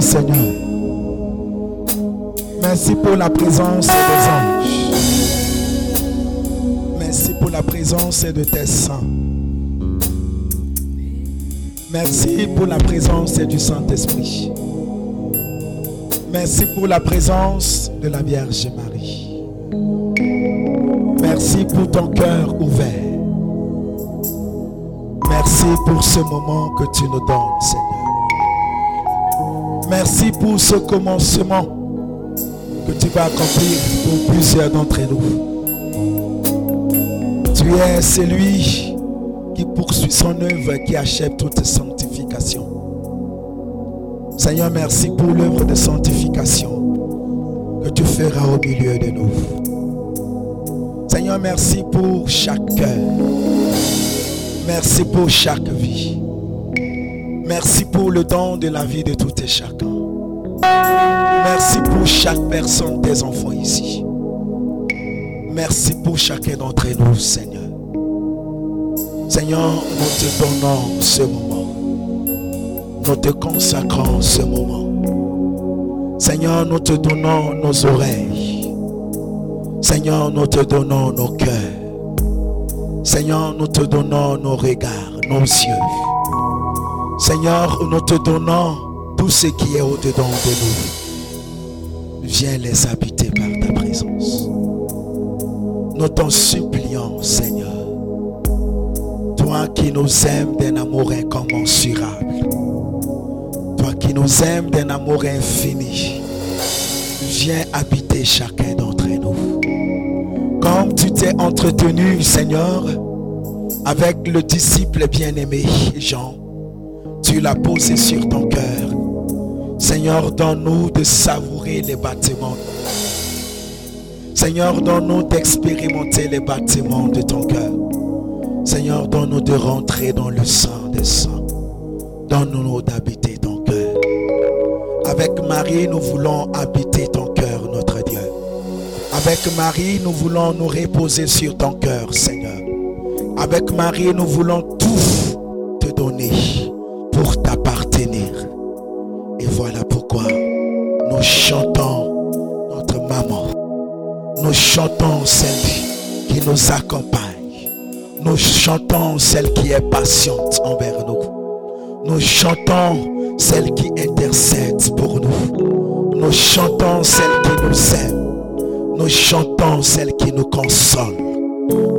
Seigneur. Merci pour la présence des anges. Merci pour la présence de tes saints. Merci pour la présence du Saint-Esprit. Merci pour la présence de la Vierge Marie. Merci pour ton cœur ouvert. Merci pour ce moment que tu nous donnes, Seigneur. Merci pour ce commencement que tu vas accomplir pour plusieurs d'entre nous. Tu es celui qui poursuit son œuvre et qui achève toute sanctification. Seigneur, merci pour l'œuvre de sanctification que tu feras au milieu de nous. Seigneur, merci pour chaque cœur. Merci pour chaque vie. Merci pour le don de la vie de tout et chacun. Merci pour chaque personne, tes enfants ici. Merci pour chacun d'entre nous, Seigneur. Seigneur, nous te donnons ce moment. Nous te consacrons ce moment. Seigneur, nous te donnons nos oreilles. Seigneur, nous te donnons nos cœurs. Seigneur, nous te donnons nos regards, nos yeux. Seigneur, nous te donnons tout ce qui est au-dedans de nous. Viens les habiter par ta présence. Nous t'en supplions, Seigneur. Toi qui nous aimes d'un amour incommensurable. Toi qui nous aimes d'un amour infini. Viens habiter chacun d'entre nous. Comme tu t'es entretenu, Seigneur, avec le disciple bien-aimé Jean, tu l'as posé sur ton cœur. Seigneur, donne-nous de savourer les bâtiments. Seigneur, donne-nous d'expérimenter les bâtiments de ton cœur. Seigneur, donne-nous de rentrer dans le sang des saints. Donne-nous d'habiter ton cœur. Avec Marie, nous voulons habiter ton cœur, notre Dieu. Avec Marie, nous voulons nous reposer sur ton cœur, Seigneur. Avec Marie, nous voulons tout te donner chantons celle qui nous accompagne. Nous chantons celle qui est patiente envers nous. Nous chantons celle qui intercède pour nous. Nous chantons celle qui nous aime. Nous chantons celle qui nous console.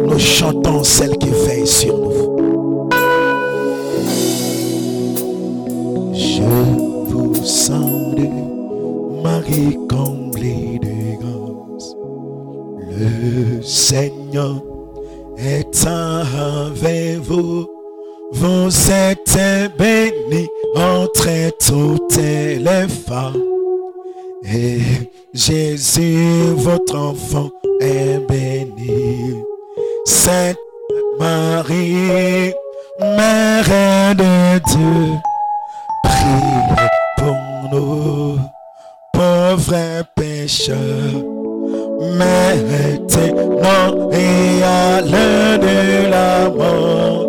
Nous chantons celle qui veille sur nous. Je vous de Marie Seigneur est avec vous. Vous êtes bénie entre toutes les femmes. Et Jésus, votre enfant, est béni. Sainte Marie, Mère de Dieu, prie pour nous, pauvres pécheurs, maintenant et à l'heure de la mort.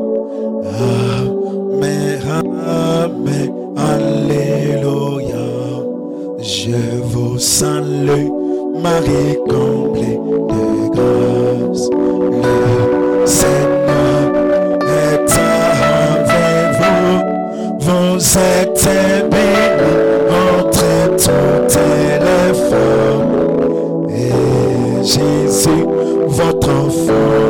Amen, Amen, Alléluia. Je vous salue, Marie comblée de grâce. Le Seigneur est avec vous, vous êtes bénie entre toutes Jésus, votre enfant.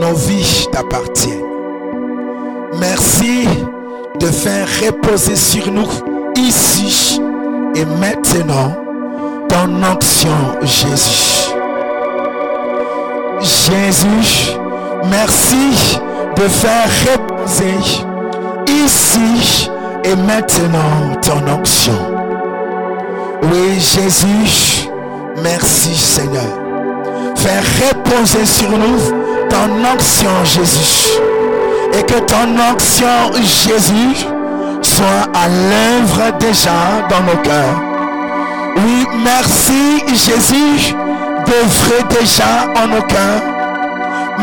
nos vies t'appartiennent. Merci de faire reposer sur nous ici et maintenant ton action, Jésus. Jésus, merci de faire reposer ici et maintenant ton action Oui, Jésus, merci Seigneur. Faire reposer sur nous ton onction Jésus et que ton onction Jésus soit à l'œuvre déjà dans nos cœurs. Oui, merci Jésus d'œuvrer déjà en nos cœurs.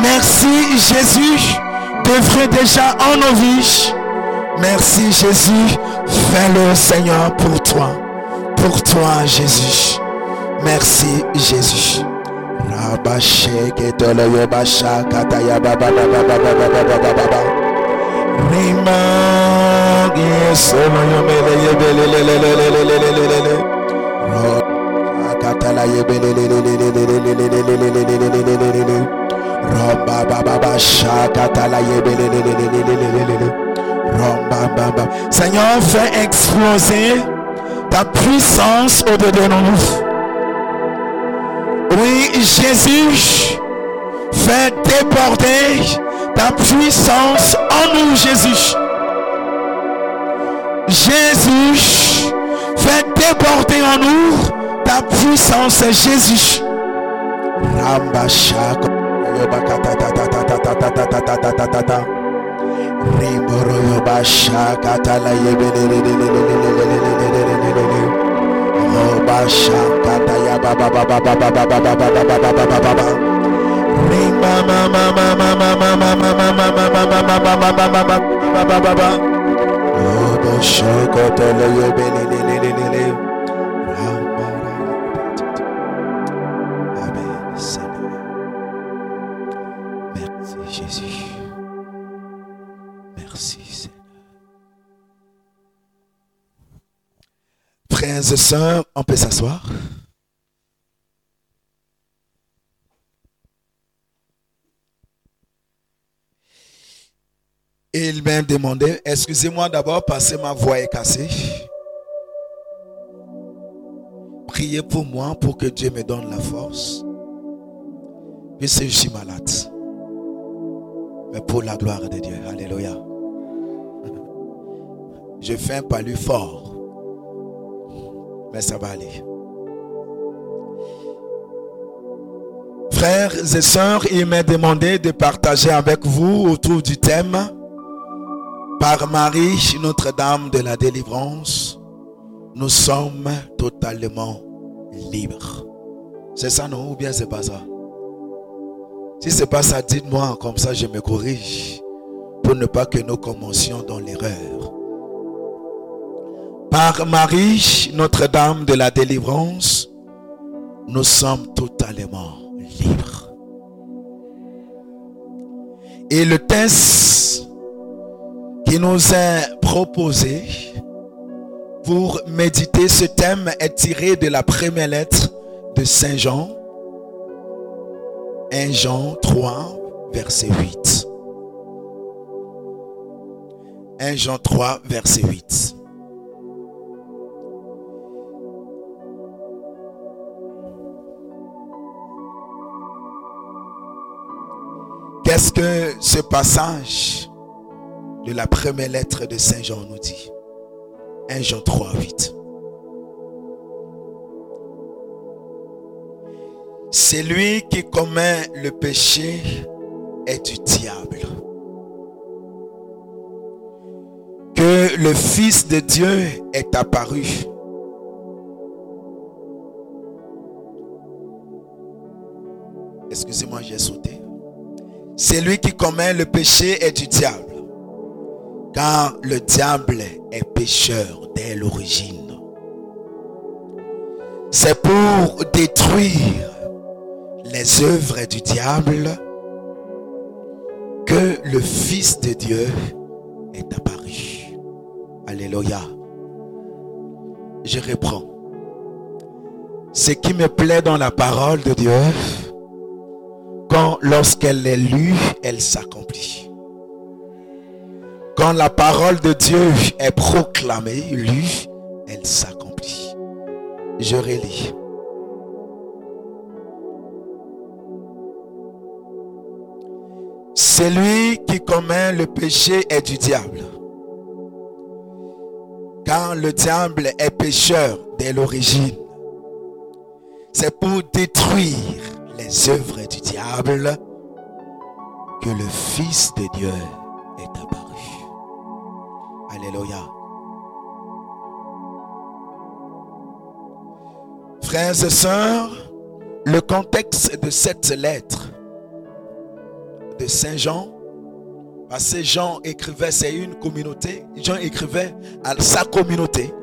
Merci Jésus d'œuvrer déjà en nos vies. Merci Jésus, fais-le Seigneur pour toi. Pour toi Jésus. Merci Jésus. Seigneur, fais exploser ta puissance au-dedans de nous. Oui, Jésus, fais déborder ta puissance en nous, Jésus. Jésus, fais déborder en nous ta puissance, Jésus. Oh, the sugar, Frères et sœurs, on peut s'asseoir. Et il m'a demandé, excusez-moi d'abord parce que ma voix est cassée. Priez pour moi pour que Dieu me donne la force. Puisque je suis malade. Mais pour la gloire de Dieu. Alléluia. Je fais un palu fort. Mais ça va aller. Frères et sœurs, il m'a demandé de partager avec vous autour du thème par Marie, Notre-Dame de la délivrance, nous sommes totalement libres. C'est ça, non Ou bien c'est pas ça? Si c'est pas ça, dites-moi, comme ça je me corrige, pour ne pas que nous commencions dans l'erreur. Marie, Notre-Dame de la délivrance, nous sommes totalement libres. Et le test qui nous est proposé pour méditer ce thème est tiré de la première lettre de Saint Jean, 1 Jean 3, verset 8. 1 Jean 3, verset 8. Qu'est-ce que ce passage de la première lettre de Saint Jean nous dit? 1 Jean 3, 8. Celui qui commet le péché est du diable. Que le Fils de Dieu est apparu. Excusez-moi, j'ai sauté. Celui qui commet le péché est du diable. Car le diable est pécheur dès l'origine. C'est pour détruire les œuvres du diable que le Fils de Dieu est apparu. Alléluia. Je reprends. Ce qui me plaît dans la parole de Dieu, lorsqu'elle est lue, elle s'accomplit. Quand la parole de Dieu est proclamée, lue, elle s'accomplit. Je relis. Celui qui commet le péché est du diable. Car le diable est pécheur dès l'origine. C'est pour détruire les œuvres du diable que le Fils de Dieu est apparu. Alléluia. Frères et sœurs, le contexte de cette lettre de Saint Jean, parce que Jean écrivait, c'est une communauté, Jean écrivait à sa communauté.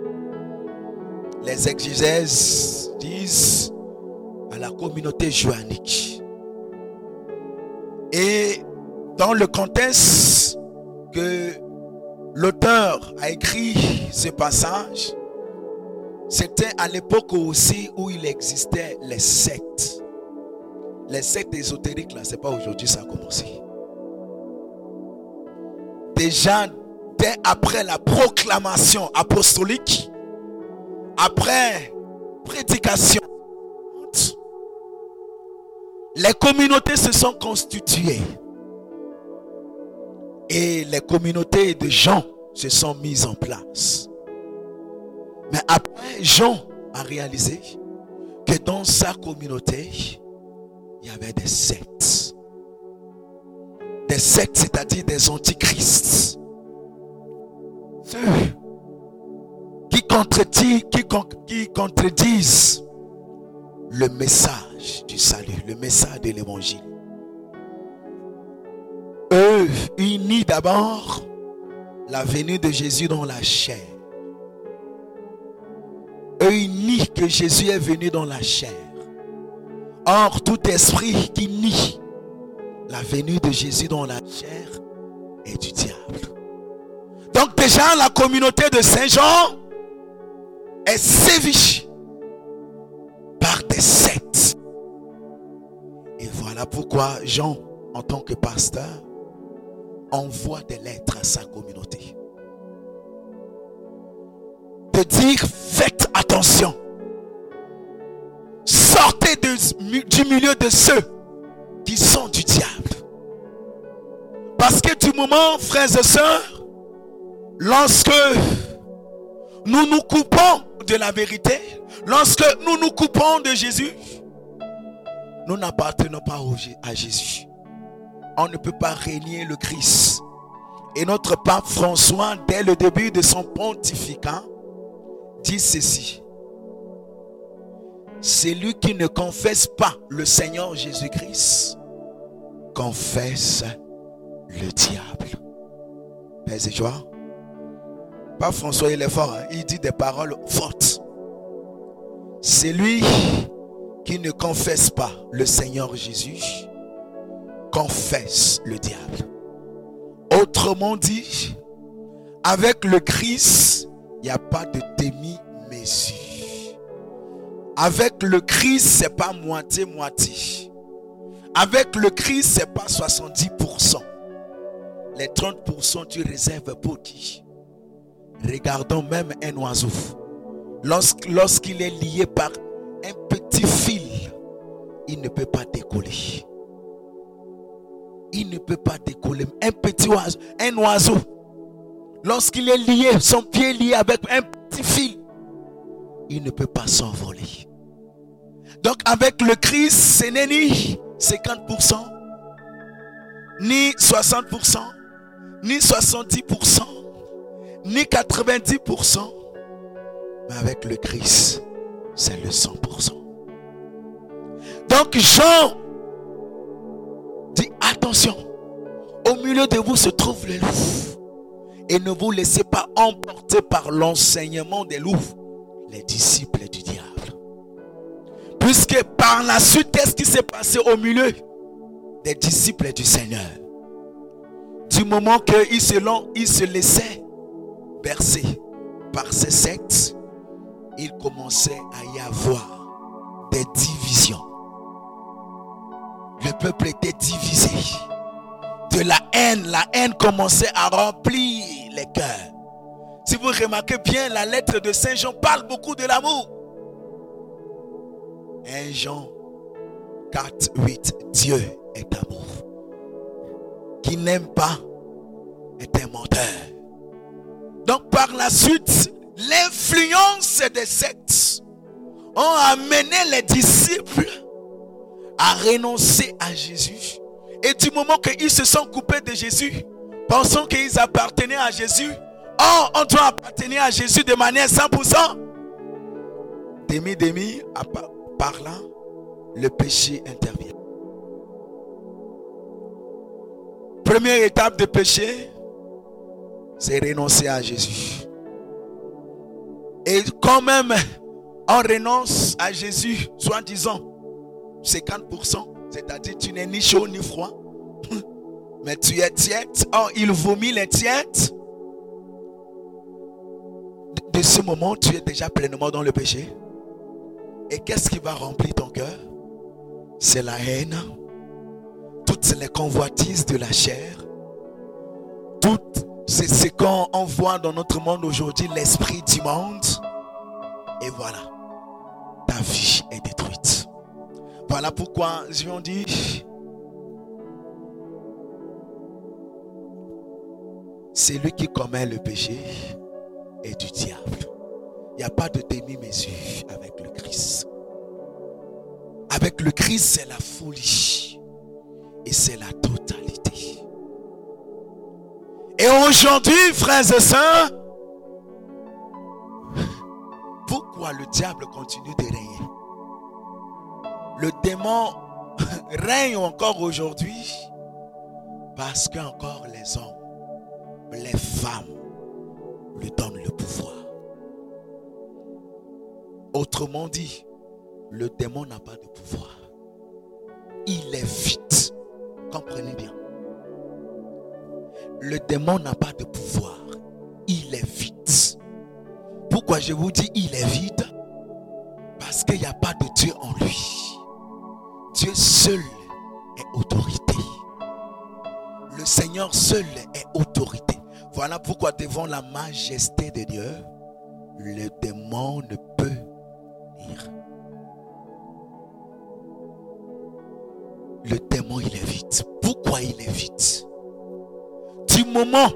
Les exégèses disent la communauté joannique. Et dans le contexte que l'auteur a écrit ce passage, c'était à l'époque aussi où il existait les sectes. Les sectes ésotériques, là, c'est pas aujourd'hui ça a commencé. Déjà, dès après la proclamation apostolique, après prédication, les communautés se sont constituées. Et les communautés de gens se sont mises en place. Mais après, Jean a réalisé que dans sa communauté, il y avait des sectes. Des sectes, c'est-à-dire des antichrists. Ceux qui qui, qui contredisent le message du salut, le message de l'évangile. Eux unis d'abord la venue de Jésus dans la chair. Eux unis que Jésus est venu dans la chair. Or, tout esprit qui nie la venue de Jésus dans la chair est du diable. Donc déjà, la communauté de Saint Jean est sévie sectes. Et voilà pourquoi Jean, en tant que pasteur, envoie des lettres à sa communauté. De dire, faites attention. Sortez du milieu de ceux qui sont du diable. Parce que du moment, frères et sœurs, lorsque nous nous coupons de la vérité, lorsque nous nous coupons de Jésus, nous n'appartenons pas à Jésus. On ne peut pas régner le Christ. Et notre pape François, dès le début de son pontificat, dit ceci. Celui qui ne confesse pas le Seigneur Jésus-Christ confesse le diable. Père et joie. Pas François, il est fort. Hein. Il dit des paroles fortes. Celui qui ne confesse pas le Seigneur Jésus confesse le diable. Autrement dit, avec le Christ, il n'y a pas de demi-mesure. Avec le Christ, c'est pas moitié-moitié. Avec le Christ, c'est pas 70%. Les 30%, tu réserves pour qui? Regardons même un oiseau. Lorsqu'il est lié par un petit fil, il ne peut pas décoller. Il ne peut pas décoller. Un petit oiseau, un oiseau, lorsqu'il est lié, son pied est lié avec un petit fil, il ne peut pas s'envoler. Donc avec le Christ, ce n'est ni 50%, ni 60%, ni 70%, ni 90%. Mais avec le Christ, c'est le 100%. Donc Jean dit attention, au milieu de vous se trouve le loup. Et ne vous laissez pas emporter par l'enseignement des loups les disciples du diable. Puisque par la suite, qu'est-ce qui s'est passé au milieu des disciples du Seigneur? Du moment qu'ils se, se laissaient bercer par ces sectes, il commençait à y avoir des divisions. Le peuple était divisé. De la haine, la haine commençait à remplir les cœurs. Si vous remarquez bien, la lettre de Saint Jean parle beaucoup de l'amour. 1 Jean 4, 8, Dieu est amour. Qui n'aime pas est un menteur. Donc par la suite, l'influence des sectes ont amené les disciples à renoncer à Jésus. Et du moment qu'ils se sont coupés de Jésus, pensant qu'ils appartenaient à Jésus, Oh, on doit appartenir à Jésus de manière 100%. demi, demi, par là, le péché intervient. Première étape de péché, c'est renoncer à Jésus. Et quand même, on renonce à Jésus, soi-disant, 50%, c'est-à-dire tu n'es ni chaud ni froid, mais tu es tiède. Or, il vomit les tièdes. De ce moment, tu es déjà pleinement dans le péché. Et qu'est-ce qui va remplir ton cœur? C'est la haine, toutes les convoitises de la chair, toutes c'est ce qu'on voit dans notre monde aujourd'hui, l'esprit du monde. Et voilà, ta vie est détruite. Voilà pourquoi je viens dit, celui qui commet le péché est du diable. Il n'y a pas de demi-mesure avec le Christ. Avec le Christ, c'est la folie. Et c'est la totalité. Et aujourd'hui, frères et sœurs, pourquoi le diable continue de régner? Le démon règne encore aujourd'hui parce qu'encore les hommes, les femmes lui donnent le pouvoir. Autrement dit, le démon n'a pas de pouvoir. Il est vite. Comprenez bien. Le démon n'a pas de pouvoir. Il est vite. Pourquoi je vous dis il est vide Parce qu'il n'y a pas de Dieu en lui. Dieu seul est autorité. Le Seigneur seul est autorité. Voilà pourquoi devant la majesté de Dieu, le démon ne peut le démon, il est vite. Pourquoi il est vite? Moment,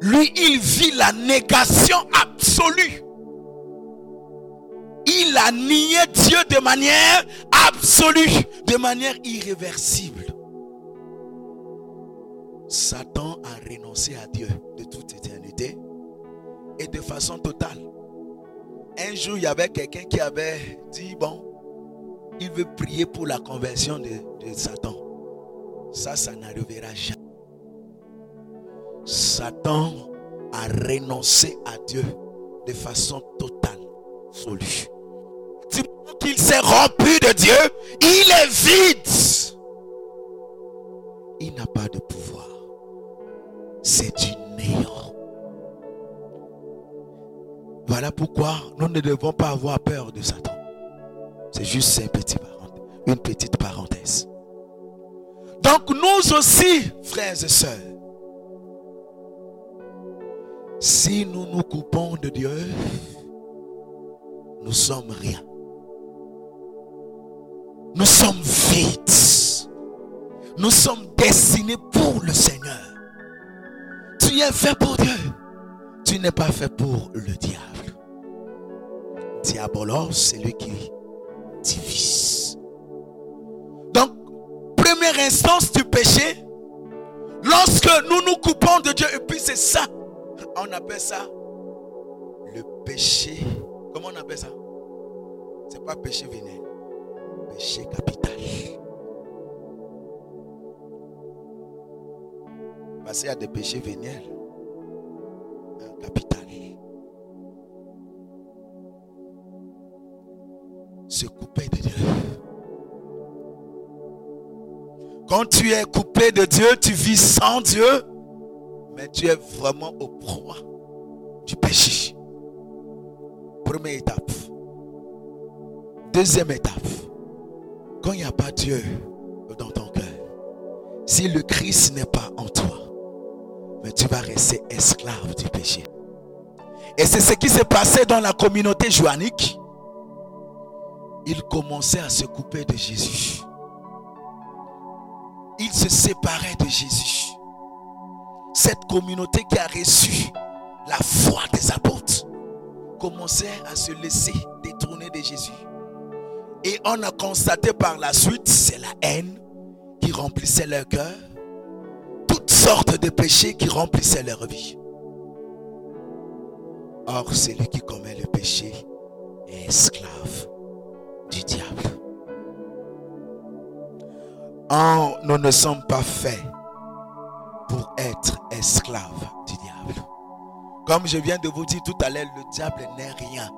lui, il vit la négation absolue. Il a nié Dieu de manière absolue, de manière irréversible. Satan a renoncé à Dieu de toute éternité et de façon totale. Un jour, il y avait quelqu'un qui avait dit, bon, il veut prier pour la conversion de, Satan. Ça, ça n'arrivera jamais. Satan a renoncé à Dieu de façon totale, absolue. qu'il s'est rompu de Dieu, il est vide. Il n'a pas de pouvoir. C'est du néant. Voilà pourquoi nous ne devons pas avoir peur de Satan. C'est juste une petite parenthèse. Donc nous aussi, frères et sœurs, si nous nous coupons de Dieu, nous sommes rien. Nous sommes vides. Nous sommes destinés pour le Seigneur. Tu es fait pour Dieu. Tu n'es pas fait pour le diable. Diabolos, c'est lui qui divise. Donc, première instance du péché, lorsque nous nous coupons de Dieu, et puis c'est ça, on appelle ça le péché. Comment on appelle ça? C'est pas péché vénéneux, péché capital. Parce qu'il y a des péchés véniels, un capital. se couper de Dieu. Quand tu es coupé de Dieu, tu vis sans Dieu, mais tu es vraiment au proie du péché. Première étape. Deuxième étape. Quand il n'y a pas Dieu dans ton cœur, si le Christ n'est pas en toi, mais tu vas rester esclave du péché. Et c'est ce qui s'est passé dans la communauté joannique il commençait à se couper de Jésus. Il se séparait de Jésus. Cette communauté qui a reçu la foi des apôtres commençait à se laisser détourner de Jésus. Et on a constaté par la suite, c'est la haine qui remplissait leur cœur, toutes sortes de péchés qui remplissaient leur vie. Or, celui qui commet le péché et esclave du diable. Oh, nous ne sommes pas faits pour être esclaves du diable. Comme je viens de vous dire tout à l'heure, le diable n'est rien.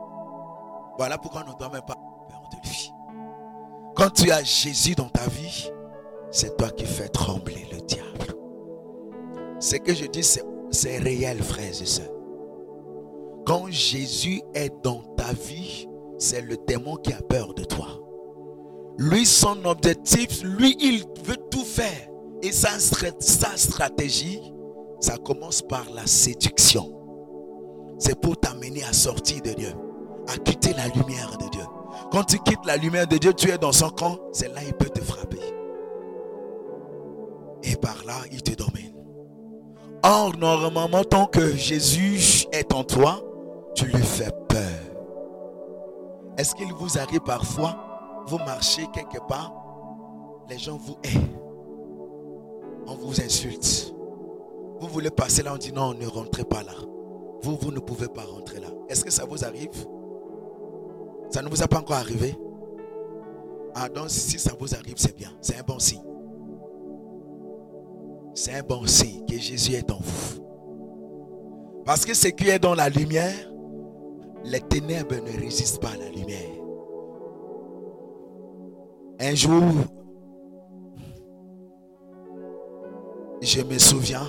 Voilà pourquoi on ne doit même pas peur de lui. Quand tu as Jésus dans ta vie, c'est toi qui fais trembler le diable. Ce que je dis, c'est réel, frères et sœurs. Quand Jésus est dans ta vie, c'est le démon qui a peur de toi. Lui, son objectif, lui, il veut tout faire. Et sa, stratégie, ça commence par la séduction. C'est pour t'amener à sortir de Dieu, à quitter la lumière de Dieu. Quand tu quittes la lumière de Dieu, tu es dans son camp, c'est là il peut te frapper. Et par là, il te domine. Or, normalement, tant que Jésus est en toi, tu lui fais peur. Est-ce qu'il vous arrive parfois, vous marchez quelque part, les gens vous haïssent, on vous insulte. Vous voulez passer là, on dit non, ne rentrez pas là. Vous, vous ne pouvez pas rentrer là. Est-ce que ça vous arrive? Ça ne vous a pas encore arrivé? Ah, donc si ça vous arrive, c'est bien. C'est un bon signe. C'est un bon signe que Jésus est en vous. Parce que ce qui est dans la lumière, les ténèbres ne résistent pas à la lumière. Un jour, je me souviens,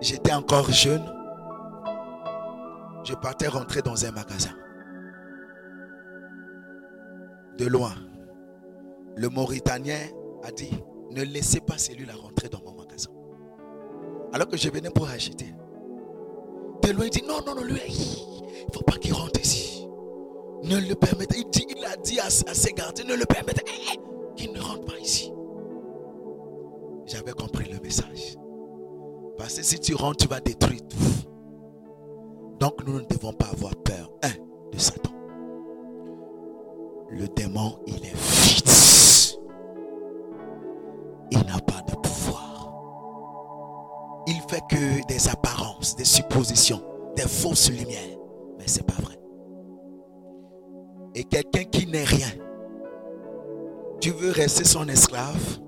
j'étais encore jeune, je partais rentrer dans un magasin de loin. Le Mauritanien a dit, ne laissez pas celui-là rentrer dans mon magasin. Alors que je venais pour acheter. De loin, il dit, non, non, non, lui, il ne faut pas qu'il rentre ici. Ne le permettez. Il, dit, il a dit à, ses gardiens, ne le permettez eh, eh, qu'il ne rentre pas ici. J'avais compris le message. Parce que si tu rentres, tu vas détruire tout. Donc nous ne devons pas avoir peur, un, de Satan le démon, il est vite. Il n'a pas de pouvoir. Il fait que des apparences, des suppositions, des fausses lumières. Mais ce n'est pas vrai. Et quelqu'un qui n'est rien, tu veux rester son esclave?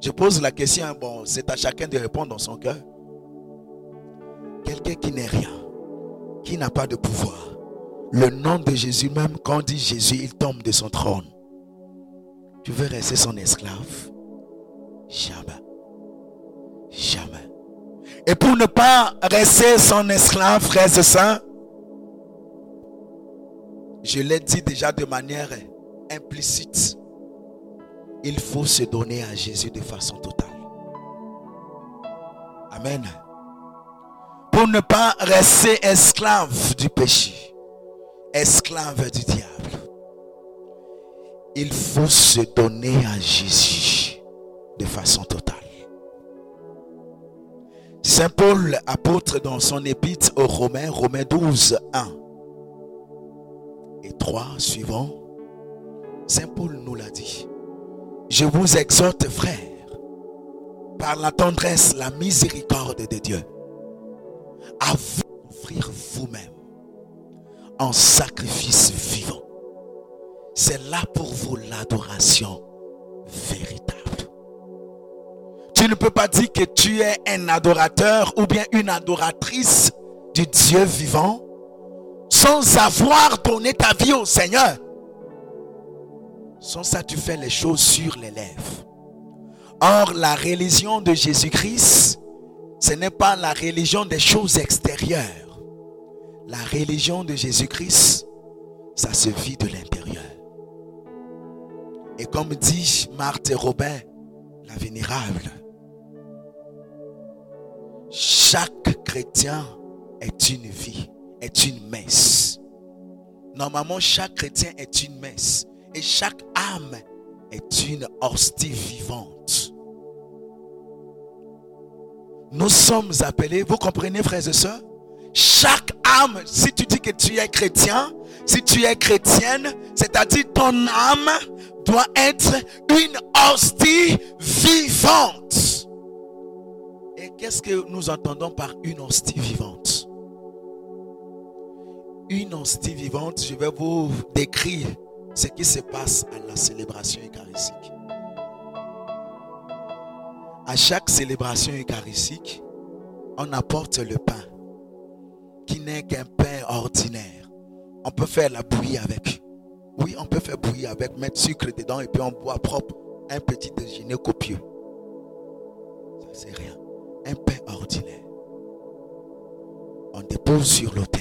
Je pose la question, bon, c'est à chacun de répondre dans son cœur. Quelqu'un qui n'est rien, qui n'a pas de pouvoir, le nom de Jésus, même quand on dit Jésus, il tombe de son trône. Tu veux rester son esclave? Jamais. Jamais. Et pour ne pas rester son esclave, frères et je l'ai dit déjà de manière implicite, il faut se donner à Jésus de façon totale. Amen. Pour ne pas rester esclave du péché esclave du diable. Il faut se donner à Jésus de façon totale. Saint Paul, apôtre dans son épître aux Romains, Romains 12, 1 et 3 suivant, Saint Paul nous l'a dit. Je vous exhorte, frères, par la tendresse, la miséricorde de Dieu, à vous offrir vous-même en sacrifice vivant. C'est là pour vous l'adoration véritable. Tu ne peux pas dire que tu es un adorateur ou bien une adoratrice du Dieu vivant sans avoir donné ta vie au Seigneur. Sans ça, tu fais les choses sur les lèvres. Or, la religion de Jésus-Christ, ce n'est pas la religion des choses extérieures. La religion de Jésus-Christ, ça se vit de l'intérieur. Et comme dit Marthe et Robin, la vénérable, chaque chrétien est une vie, est une messe. Normalement, chaque chrétien est une messe. Et chaque âme est une hostie vivante. Nous sommes appelés, vous comprenez frères et sœurs? Chaque âme, si tu dis que tu es chrétien, si tu es chrétienne, c'est-à-dire ton âme doit être une hostie vivante. Et qu'est-ce que nous entendons par une hostie vivante? Une hostie vivante, je vais vous décrire ce qui se passe à la célébration eucharistique. À chaque célébration eucharistique, on apporte le pain, qui n'est qu'un pain ordinaire. On peut faire la bouillie avec. Oui, on peut faire bouillir avec, mettre sucre dedans et puis on boit propre un petit déjeuner copieux. Ça, c'est rien. Un pain ordinaire. On dépose sur l'autel.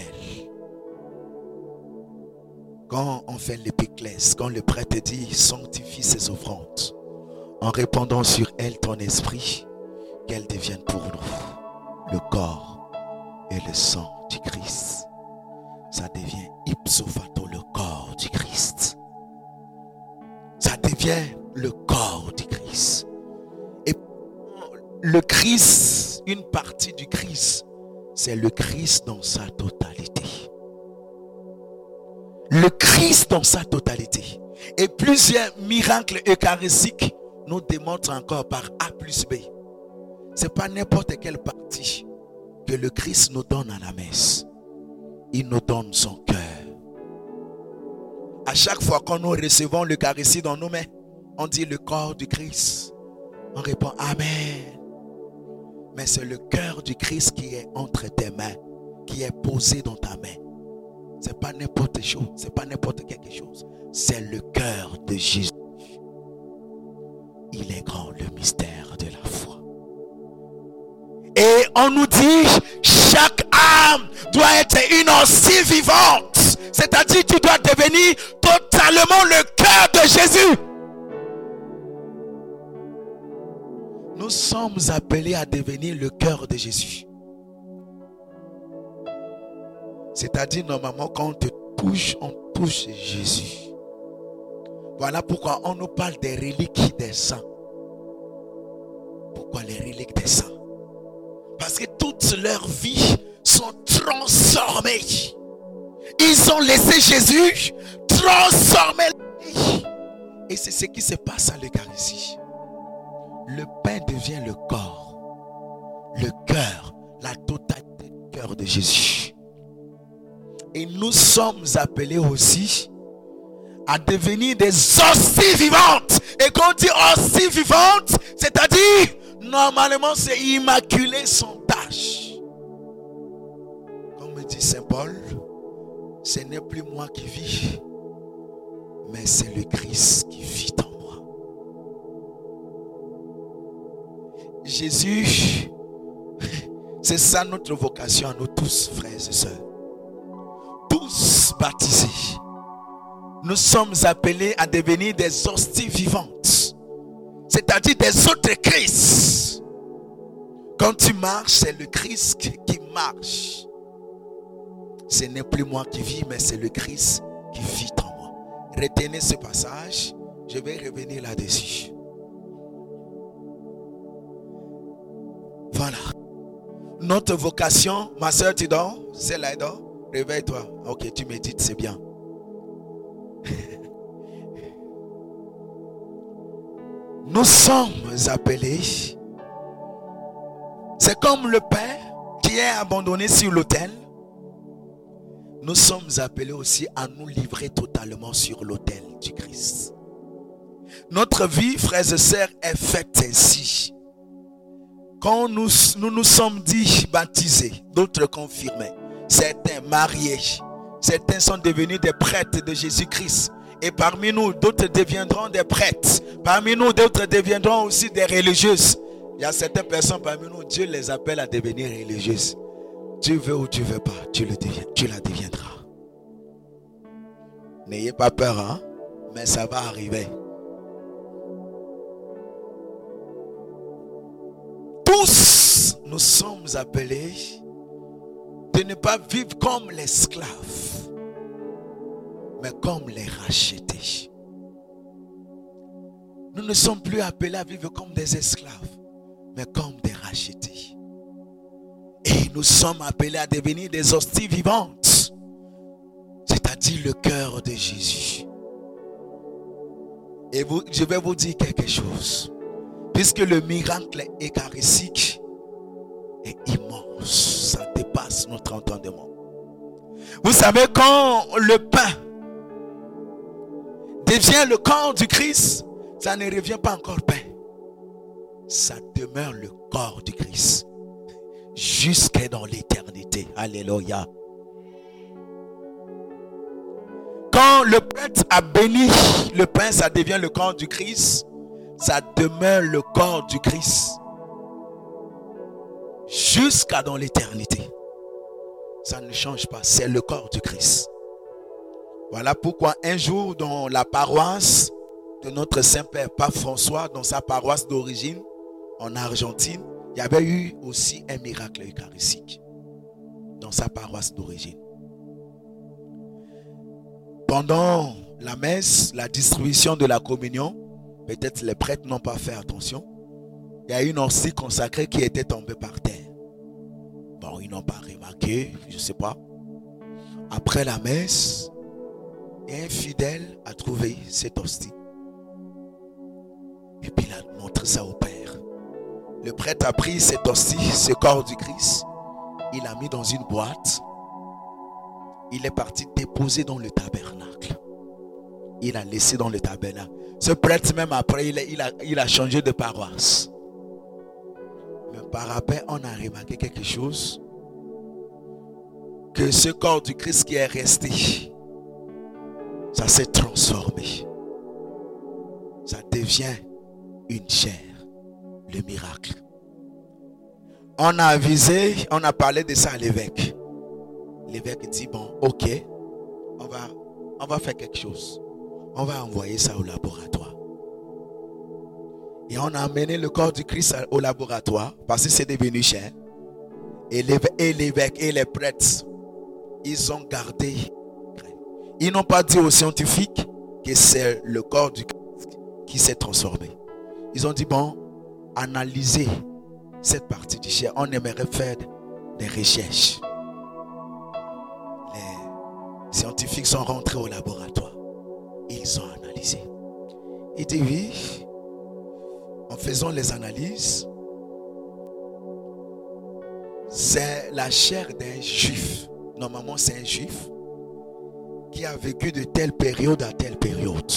Quand on fait l'épiclèse, quand le prêtre dit sanctifie ses offrandes, en répandant sur elles ton esprit, qu'elles deviennent pour nous le corps et le sang du Christ. Ça devient ipso facto le corps du Christ. Ça devient le corps du Christ. Et le Christ, une partie du Christ, c'est le Christ dans sa totalité. Le Christ dans sa totalité. Et plusieurs miracles eucharistiques nous démontrent encore par A plus B. Ce n'est pas n'importe quelle partie que le Christ nous donne à la messe. Il nous donne son cœur. À chaque fois que nous recevons l'Eucharistie dans nos mains, on dit le corps du Christ. On répond Amen. Mais c'est le cœur du Christ qui est entre tes mains, qui est posé dans ta main. Ce n'est pas n'importe chose, c'est pas n'importe quelque chose. C'est le cœur de Jésus. Il est grand le mystère de la foi. Et on nous dit, chaque âme doit être une aussi vivante. C'est-à-dire, tu dois devenir totalement le cœur de Jésus. Nous sommes appelés à devenir le cœur de Jésus. C'est-à-dire, normalement, quand on te touche, on touche Jésus. Voilà pourquoi on nous parle des reliques des saints. Pourquoi les reliques des saints? Parce que toute leur vie sont transformées. Ils ont laissé Jésus transformer Et c'est ce qui se passe à l'Eucharistie. Le pain devient le corps, le cœur, la totalité du cœur de Jésus. Et nous sommes appelés aussi à devenir des hosties vivantes. Et quand on dit hosties vivantes, c'est-à-dire, normalement, c'est immaculé sans tâche. Comme dit Saint Paul, ce n'est plus moi qui vis, mais c'est le Christ qui vit en moi. Jésus, c'est ça notre vocation à nous tous, frères et sœurs. Baptisés nous sommes appelés à devenir des hosties vivantes. C'est-à-dire des autres Christ. Quand tu marches, c'est le Christ qui marche. Ce n'est plus moi qui vis, mais c'est le Christ qui vit en moi. Retenez ce passage. Je vais revenir là-dessus. Voilà. Notre vocation, ma soeur, tu dors C'est là, dors Réveille-toi. Ok, tu médites, c'est bien. Nous sommes appelés. C'est comme le Père qui est abandonné sur l'autel. Nous sommes appelés aussi à nous livrer totalement sur l'autel du Christ. Notre vie, frères et sœurs, est faite ainsi. Quand nous nous, sommes dit baptisés, d'autres confirmés, certains mariés, Certains sont devenus des prêtres de Jésus-Christ. Et parmi nous, d'autres deviendront des prêtres. Parmi nous, d'autres deviendront aussi des religieuses. Il y a certaines personnes parmi nous, Dieu les appelle à devenir religieuses. Tu veux ou tu veux pas, tu, le deviens, tu la deviendras. N'ayez pas peur, hein? mais ça va arriver. Tous, nous sommes appelés pas vivre comme l'esclave, mais comme les rachetés. Nous ne sommes plus appelés à vivre comme des esclaves, mais comme des rachetés. Et nous sommes appelés à devenir des hosties vivantes, c'est-à-dire le cœur de Jésus. Et je vais vous dire quelque chose. Puisque le miracle eucharistique est immense, notre entendement. Vous savez, quand le pain devient le corps du Christ, ça ne revient pas encore pain. Ça demeure le corps du Christ. Jusqu'à dans l'éternité. Alléluia. Quand le prêtre a béni le pain, ça devient le corps du Christ. Ça demeure le corps du Christ. Jusqu'à dans l'éternité. Ça ne change pas. C'est le corps du Christ. Voilà pourquoi un jour dans la paroisse de notre Saint-Père Pape François, dans sa paroisse d'origine, en Argentine, il y avait eu aussi un miracle eucharistique dans sa paroisse d'origine. Pendant la messe, la distribution de la communion, peut-être les prêtres n'ont pas fait attention. Il y a une hostie consacrée qui était tombée par terre. Ils n'ont pas remarqué, je ne sais pas. Après la messe, un fidèle a trouvé cette hostie. Et puis il a montré ça au Père. Le prêtre a pris cette hostie, ce corps du Christ. Il l'a mis dans une boîte. Il est parti déposer dans le tabernacle. Il a laissé dans le tabernacle. Ce prêtre, même après, il a, changé de paroisse. Mais par après, on a remarqué quelque chose. Que ce corps du Christ qui est resté, ça s'est transformé. Ça devient une chair. Le miracle. On a avisé, on a parlé de ça à l'évêque. L'évêque dit, bon, ok, on va, on va faire quelque chose. On va envoyer ça au laboratoire. Et on a amené le corps du Christ au laboratoire parce que c'est devenu cher. Et l'évêque et les prêtres, ils ont gardé ils n'ont pas dit aux scientifiques que c'est le corps du Christ qui s'est transformé. Ils ont dit, bon, analysez cette partie du chair. On aimerait faire des recherches. Les scientifiques sont rentrés au laboratoire. Ils ont analysé. Ils disent, oui, en faisant les analyses, c'est la chair d'un juif. Normalement, c'est un juif qui a vécu de telle période à telle période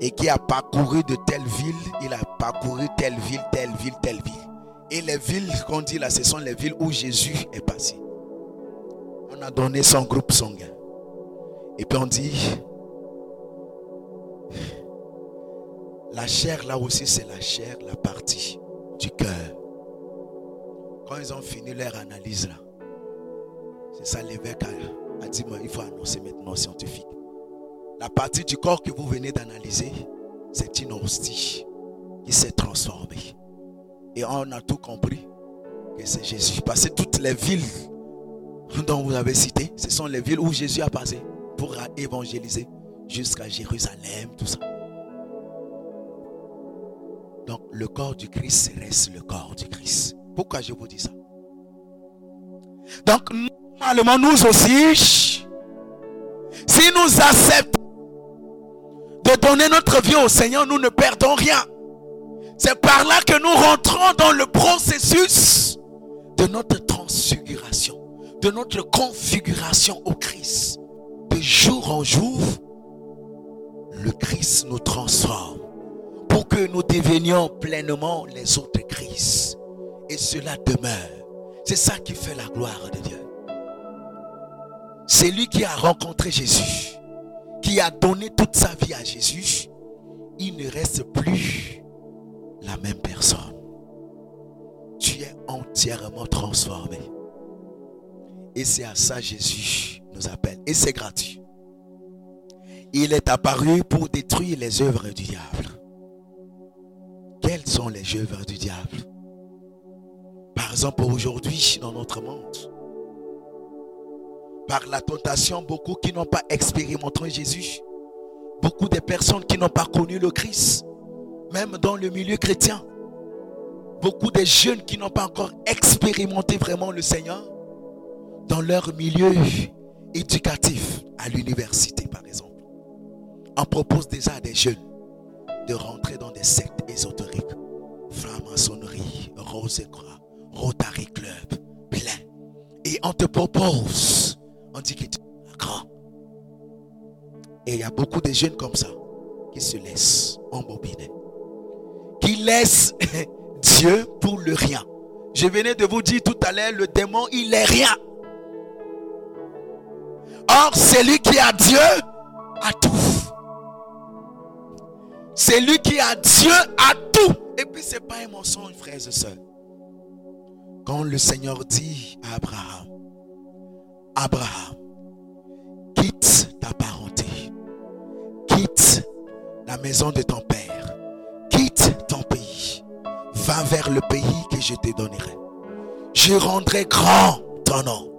et qui a parcouru de telle ville, il a parcouru telle ville, telle ville, telle ville. Et les villes qu'on dit là, ce sont les villes où Jésus est passé. On a donné son groupe sanguin. Et puis on dit, la chair là aussi, c'est la chair, la partie du cœur. Quand ils ont fini leur analyse là, c'est ça l'évêque a dit, il faut annoncer maintenant scientifique. La partie du corps que vous venez d'analyser, c'est une hostie qui s'est transformée. Et on a tout compris que c'est Jésus. Parce que toutes les villes dont vous avez cité, ce sont les villes où Jésus a passé pour évangéliser jusqu'à Jérusalem, tout ça. Donc le corps du Christ reste le corps du Christ. Pourquoi je vous dis ça? Donc Normalement, nous aussi, si nous acceptons de donner notre vie au Seigneur, nous ne perdons rien. C'est par là que nous rentrons dans le processus de notre transfiguration, de notre configuration au Christ. De jour en jour, le Christ nous transforme que nous devenions pleinement les autres Christ. Et cela demeure. C'est ça qui fait la gloire de Dieu. C'est lui qui a rencontré Jésus, qui a donné toute sa vie à Jésus. Il ne reste plus la même personne. Tu es entièrement transformé. Et c'est à ça Jésus nous appelle. Et c'est gratuit. Il est apparu pour détruire les œuvres du diable. Sont les œuvres du diable Par exemple, aujourd'hui, dans notre monde, par la tentation, beaucoup qui n'ont pas expérimenté Jésus. Beaucoup de personnes qui n'ont pas connu le Christ, même dans le milieu chrétien. Beaucoup de jeunes qui n'ont pas encore expérimenté vraiment le Seigneur dans leur milieu éducatif, à l'université par exemple. On propose déjà à des jeunes de rentrer dans des sectes ésotériques, franc-maçonnerie, Rose et Croix, Rotary Club, plein. Et on te propose on dit qu'il est grand. Et il y a beaucoup de jeunes comme ça qui se laissent embobiner. Qui laissent Dieu pour le rien. Je venais de vous dire tout à l'heure, le démon, il est rien. Or, celui qui a Dieu a tout. Celui qui a Dieu a tout. Et puis, ce n'est pas un mensonge, frères et sœurs. Quand le Seigneur dit à Abraham, Abraham, quitte ta parenté, quitte la maison de ton père, quitte ton pays, va vers le pays que je te donnerai. Je rendrai grand ton nom.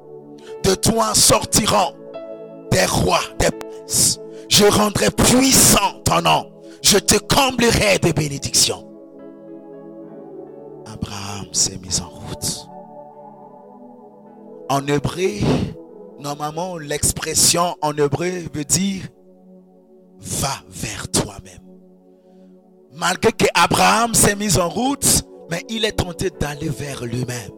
De toi sortiront des rois, des princes. Je rendrai puissant ton nom. Je te comblerai de bénédictions. Abraham s'est mis en route. En hébreu, normalement, l'expression en hébreu veut dire va vers toi-même. Malgré que Abraham s'est mis en route, mais il est tenté d'aller vers lui-même.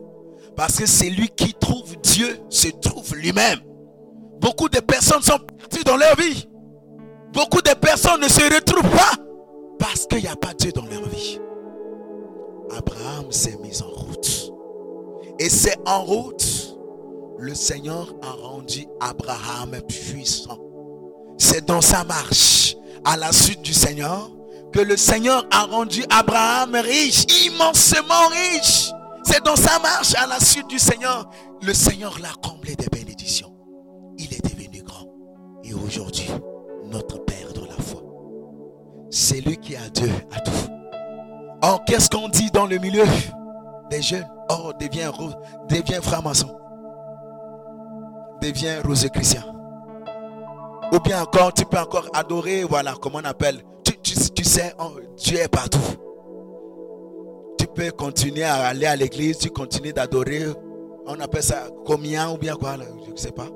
Parce que c'est lui qui trouve Dieu, se trouve lui-même. Beaucoup de personnes sont perdues dans leur vie. Beaucoup de personnes ne se retrouvent pas parce qu'il n'y a pas Dieu dans leur vie. Abraham s'est mis en route. Et c'est en route, le Seigneur a rendu Abraham puissant. C'est dans sa marche à la suite du Seigneur que le Seigneur a rendu Abraham riche, immensément riche. C'est dans sa marche à la suite du Seigneur. Le Seigneur l'a comblé des bénédictions. Il est devenu grand. Et aujourd'hui, notre Père de la foi. C'est lui qui a Dieu à tout. Or, qu'est-ce qu'on dit dans le milieu des jeunes Or, deviens, deviens franc-maçon. Deviens rose chrétien. Ou bien encore, tu peux encore adorer, voilà, comment on appelle. Tu, sais, oh, Dieu est partout. Tu peux continuer à aller à l'église, tu continues d'adorer. On appelle ça combien ou bien quoi, je ne sais pas.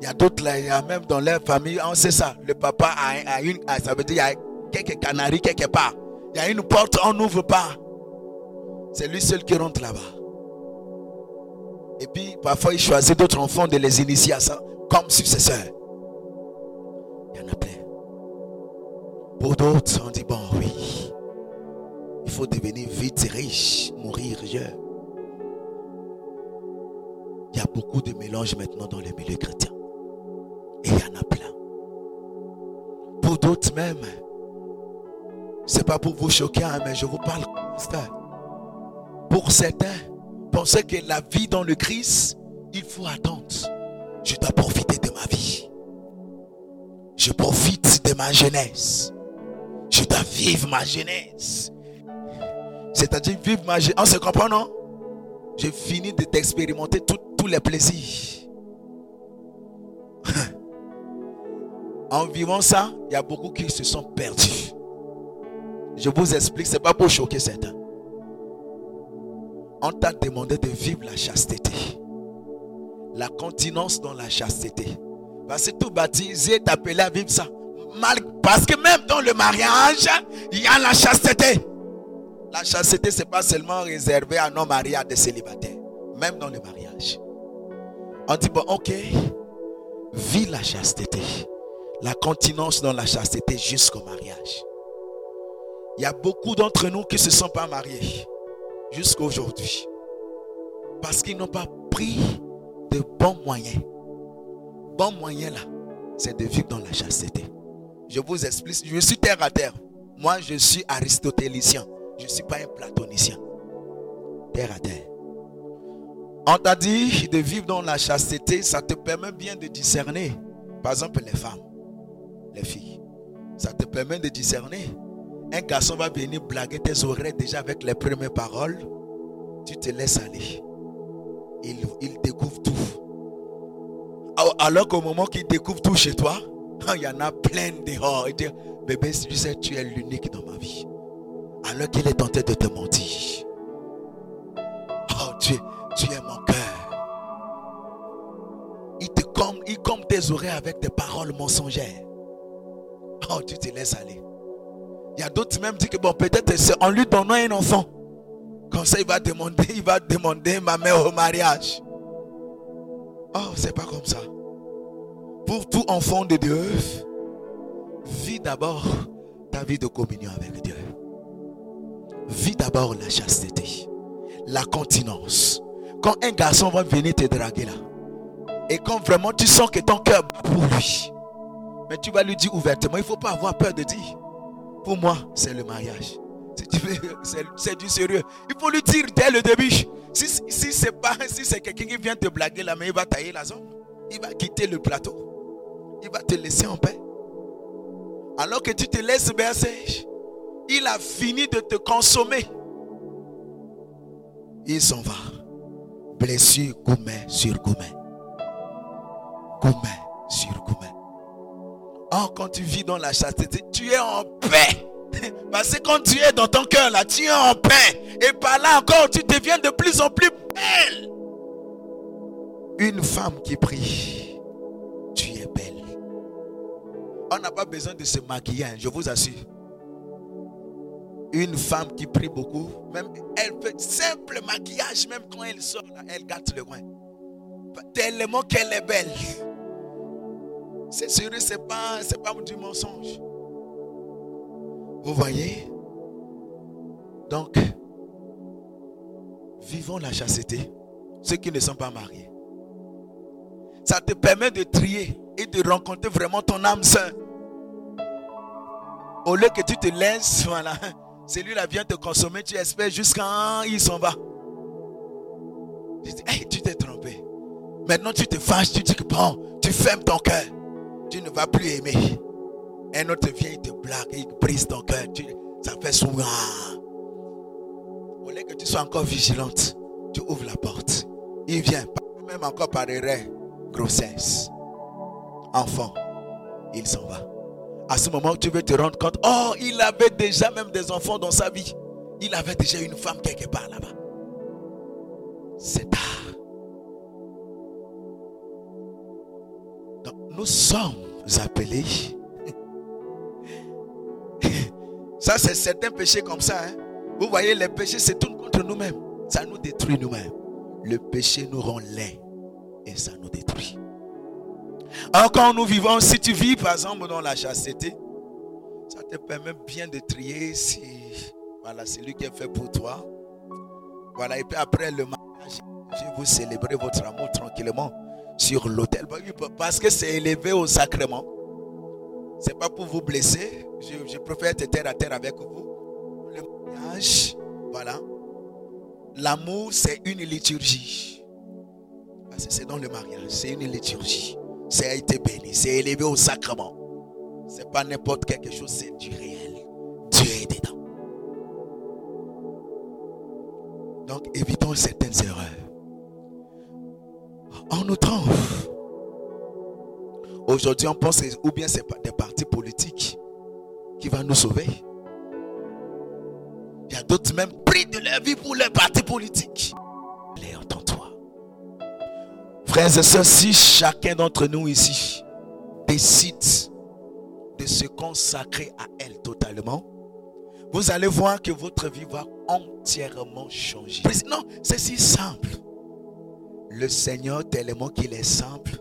Il y a d'autres là, il y a même dans leur famille, on sait ça. Le papa a, une, ça veut dire il y a quelques canaries quelque part. Il y a une porte, on n'ouvre pas. C'est lui seul qui rentre là-bas. Et puis, parfois, il choisit d'autres enfants de les initier à ça comme successeurs. Il y en a plein. Pour d'autres, on dit, bon, oui, il faut devenir vite riche, mourir jeune. Il y a beaucoup de mélanges maintenant dans les milieux chrétiens. Il y en a plein. Pour d'autres même, c'est pas pour vous choquer, hein, mais je vous parle Pour certains, pensez que la vie dans le Christ, il faut attendre. Je dois profiter de ma vie. Je profite de ma jeunesse. Je dois vivre ma jeunesse. C'est-à-dire vivre ma jeunesse. On se comprend, non? J'ai fini de t'expérimenter tous les plaisirs. en vivant ça, il y a beaucoup qui se sont perdus. Je vous explique, ce n'est pas pour choquer certains. On t'a demandé de vivre la chasteté. La continence dans la chasteté. Parce que tout baptisé appelé à vivre ça. Parce que même dans le mariage, il y a la chasteté. La chasteté, ce n'est pas seulement réservé à nos mariés, à des célibataires. Même dans le mariage. On dit, bon, ok, vis la chasteté la continence dans la chasteté jusqu'au mariage. Il y a beaucoup d'entre nous qui ne se sont pas mariés jusqu'à aujourd'hui. Parce qu'ils n'ont pas pris de bons moyens. Bon moyen là, c'est de vivre dans la chasteté. Je vous explique, je suis terre à terre. Moi, je suis aristotélicien. Je ne suis pas un platonicien. Terre à terre. On t'a dit de vivre dans la chasteté, ça te permet bien de discerner. Par exemple, les femmes les filles. Ça te permet de discerner. Un garçon va venir blaguer tes oreilles déjà avec les premières paroles. Tu te laisses aller. Il, découvre tout. Alors qu'au moment qu'il découvre tout chez toi, il y en a plein dehors. Il dit, bébé, tu sais, tu es l'unique dans ma vie. Alors qu'il est tenté de te mentir. Oh, tu, tu es mon cœur. Il te comme, il tes oreilles avec des paroles mensongères. Oh, tu te laisses aller. Il y a d'autres même qui disent que bon, peut-être c'est en lui donnant un enfant. Comme ça, il va demander, il va demander ma mère au mariage. Oh, c'est pas comme ça. Pour tout enfant de Dieu, vis d'abord ta vie de communion avec Dieu. Vis d'abord la chasteté, la continence. Quand un garçon va venir te draguer là, et quand vraiment tu sens que ton cœur bat pour lui, mais tu vas lui dire ouvertement, il ne faut pas avoir peur de dire. Pour moi, c'est le mariage. C'est du sérieux. Il faut lui dire dès le début. Si, c'est pas, si c'est quelqu'un qui vient te blaguer là, mais il va tailler la zone. Il va quitter le plateau. Il va te laisser en paix. Alors que tu te laisses bercer, il a fini de te consommer. Il s'en va. Blessure, gourmet sur gourmet. Gourmet sur gourmet. Or, quand tu vis dans la chasteté, tu es en paix. Parce que quand tu es dans ton cœur là, tu es en paix. Et par là encore, tu deviens de plus en plus belle. Une femme qui prie, tu es belle. On n'a pas besoin de se maquiller, hein, je vous assure. Une femme qui prie beaucoup, même elle fait simple maquillage, même quand elle sort, elle gâte le coin. Tellement qu'elle est belle. C'est sûr, ce n'est pas, pas du mensonge. Vous voyez? Donc, vivons la chasteté, ceux qui ne sont pas mariés. Ça te permet de trier et de rencontrer vraiment ton âme sainte. Au lieu que tu te laisses, voilà, celui-là vient te consommer, tu espères jusqu'à il s'en va. Tu dis, tu t'es trompé. Maintenant tu te fâches, tu dis que bon, tu fermes ton cœur. Tu ne vas plus aimer. Un autre vient, il te blague, il brise ton cœur. ça fait souvent. Au lieu que tu sois encore vigilante, tu ouvres la porte. Il vient, même encore par erreur, grossesse, enfant, il s'en va. À ce moment, tu veux te rendre compte, oh, il avait déjà même des enfants dans sa vie. Il avait déjà une femme quelque part là-bas. C'est tard. Nous sommes appelés Ça, c'est certains péchés comme ça. Hein. Vous voyez, les péchés c'est tout contre nous-mêmes. Ça nous détruit nous-mêmes. Le péché nous rend laid et ça nous détruit. Alors quand nous vivons, si tu vis par exemple dans la chasteté, ça te permet bien de trier si voilà, c'est lui qui est fait pour toi. Voilà, et puis après le mariage, je vais vous célébrer votre amour tranquillement sur l'autel. Parce que c'est élevé au sacrement. C'est pas pour vous blesser. Je, préfère être terre à terre avec vous. Le mariage, voilà. L'amour, c'est une liturgie. C'est dans le mariage, c'est une liturgie. C'est été béni, c'est élevé au sacrement. C'est pas n'importe quelque chose, c'est du réel. Dieu est dedans. Donc évitons certaines erreurs. On nous trompe. Aujourd'hui, on pense ou bien c'est des partis politiques qui vont nous sauver. Il y a d'autres même pris de leur vie pour les partis politiques. Les entends-toi. Frères et sœurs, si chacun d'entre nous ici décide de se consacrer à elle totalement, vous allez voir que votre vie va entièrement changer. Non, c'est si simple. Le Seigneur, tellement qu'il est simple,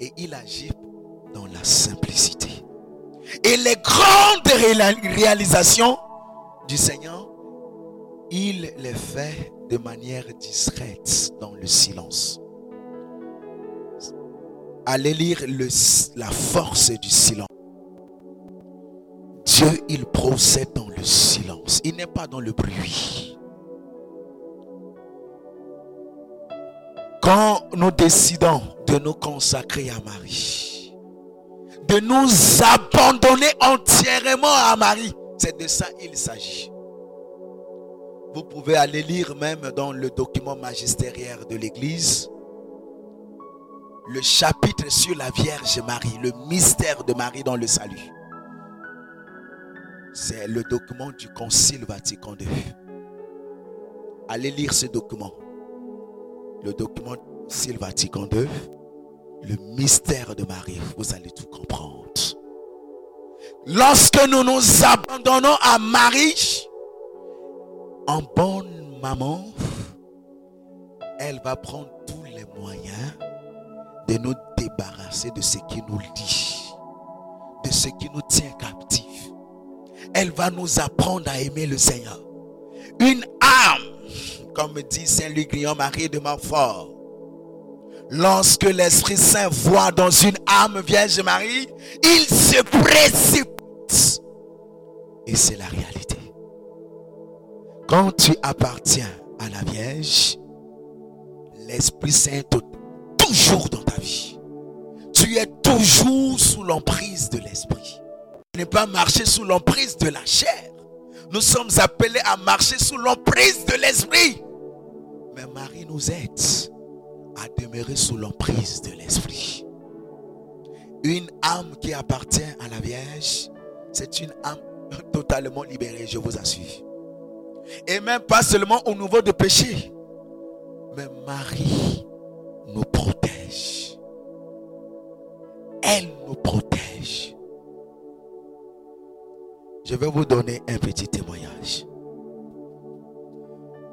et il agit dans la simplicité. Et les grandes réalisations du Seigneur, il les fait de manière discrète dans le silence. Allez lire la force du silence. Dieu, il procède dans le silence. Il n'est pas dans le bruit. Quand nous décidons de nous consacrer à Marie, de nous abandonner entièrement à Marie, c'est de ça il s'agit. Vous pouvez aller lire même dans le document magistériel de l'Église le chapitre sur la Vierge Marie, le mystère de Marie dans le salut. C'est le document du Concile Vatican II. Allez lire ce document le document Vatican II, le mystère de Marie, vous allez tout comprendre. Lorsque nous nous abandonnons à Marie, en bonne maman, elle va prendre tous les moyens de nous débarrasser de ce qui nous lie, de ce qui nous tient captifs. Elle va nous apprendre à aimer le Seigneur. Une âme, comme dit Saint Luc Guillaume Marie de Montfort, lorsque l'Esprit Saint voit dans une âme Vierge Marie, il se précipite. Et c'est la réalité. Quand tu appartiens à la Vierge, l'Esprit Saint est toujours dans ta vie. Tu es toujours sous l'emprise de l'Esprit. N'es pas marcher sous l'emprise de la chair. Nous sommes appelés à marcher sous l'emprise de l'Esprit. Mais Marie nous aide à demeurer sous l'emprise de l'Esprit. Une âme qui appartient à la Vierge, c'est une âme totalement libérée, je vous assure. Et même pas seulement au niveau de péché, mais Marie nous protège. Elle nous protège. Je vais vous donner un petit témoignage.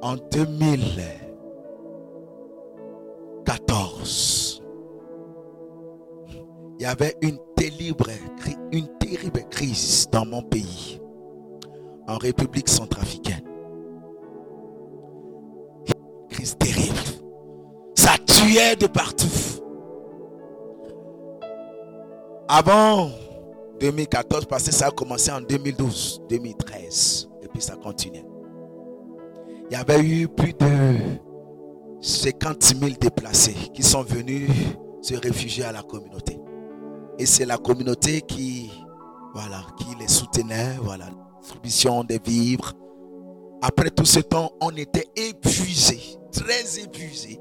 En 2014, il y avait une terrible, une terrible crise dans mon pays, en République centrafricaine. Crise terrible. Ça tuait de partout. Avant 2014, parce que ça a commencé en 2012, 2013, et puis ça continuait. Il y avait eu plus de 50 000 déplacés qui sont venus se réfugier à la communauté. Et c'est la communauté qui, voilà, qui les soutenait, voilà, distribution des vivres. Après tout ce temps, on était épuisé, très épuisé.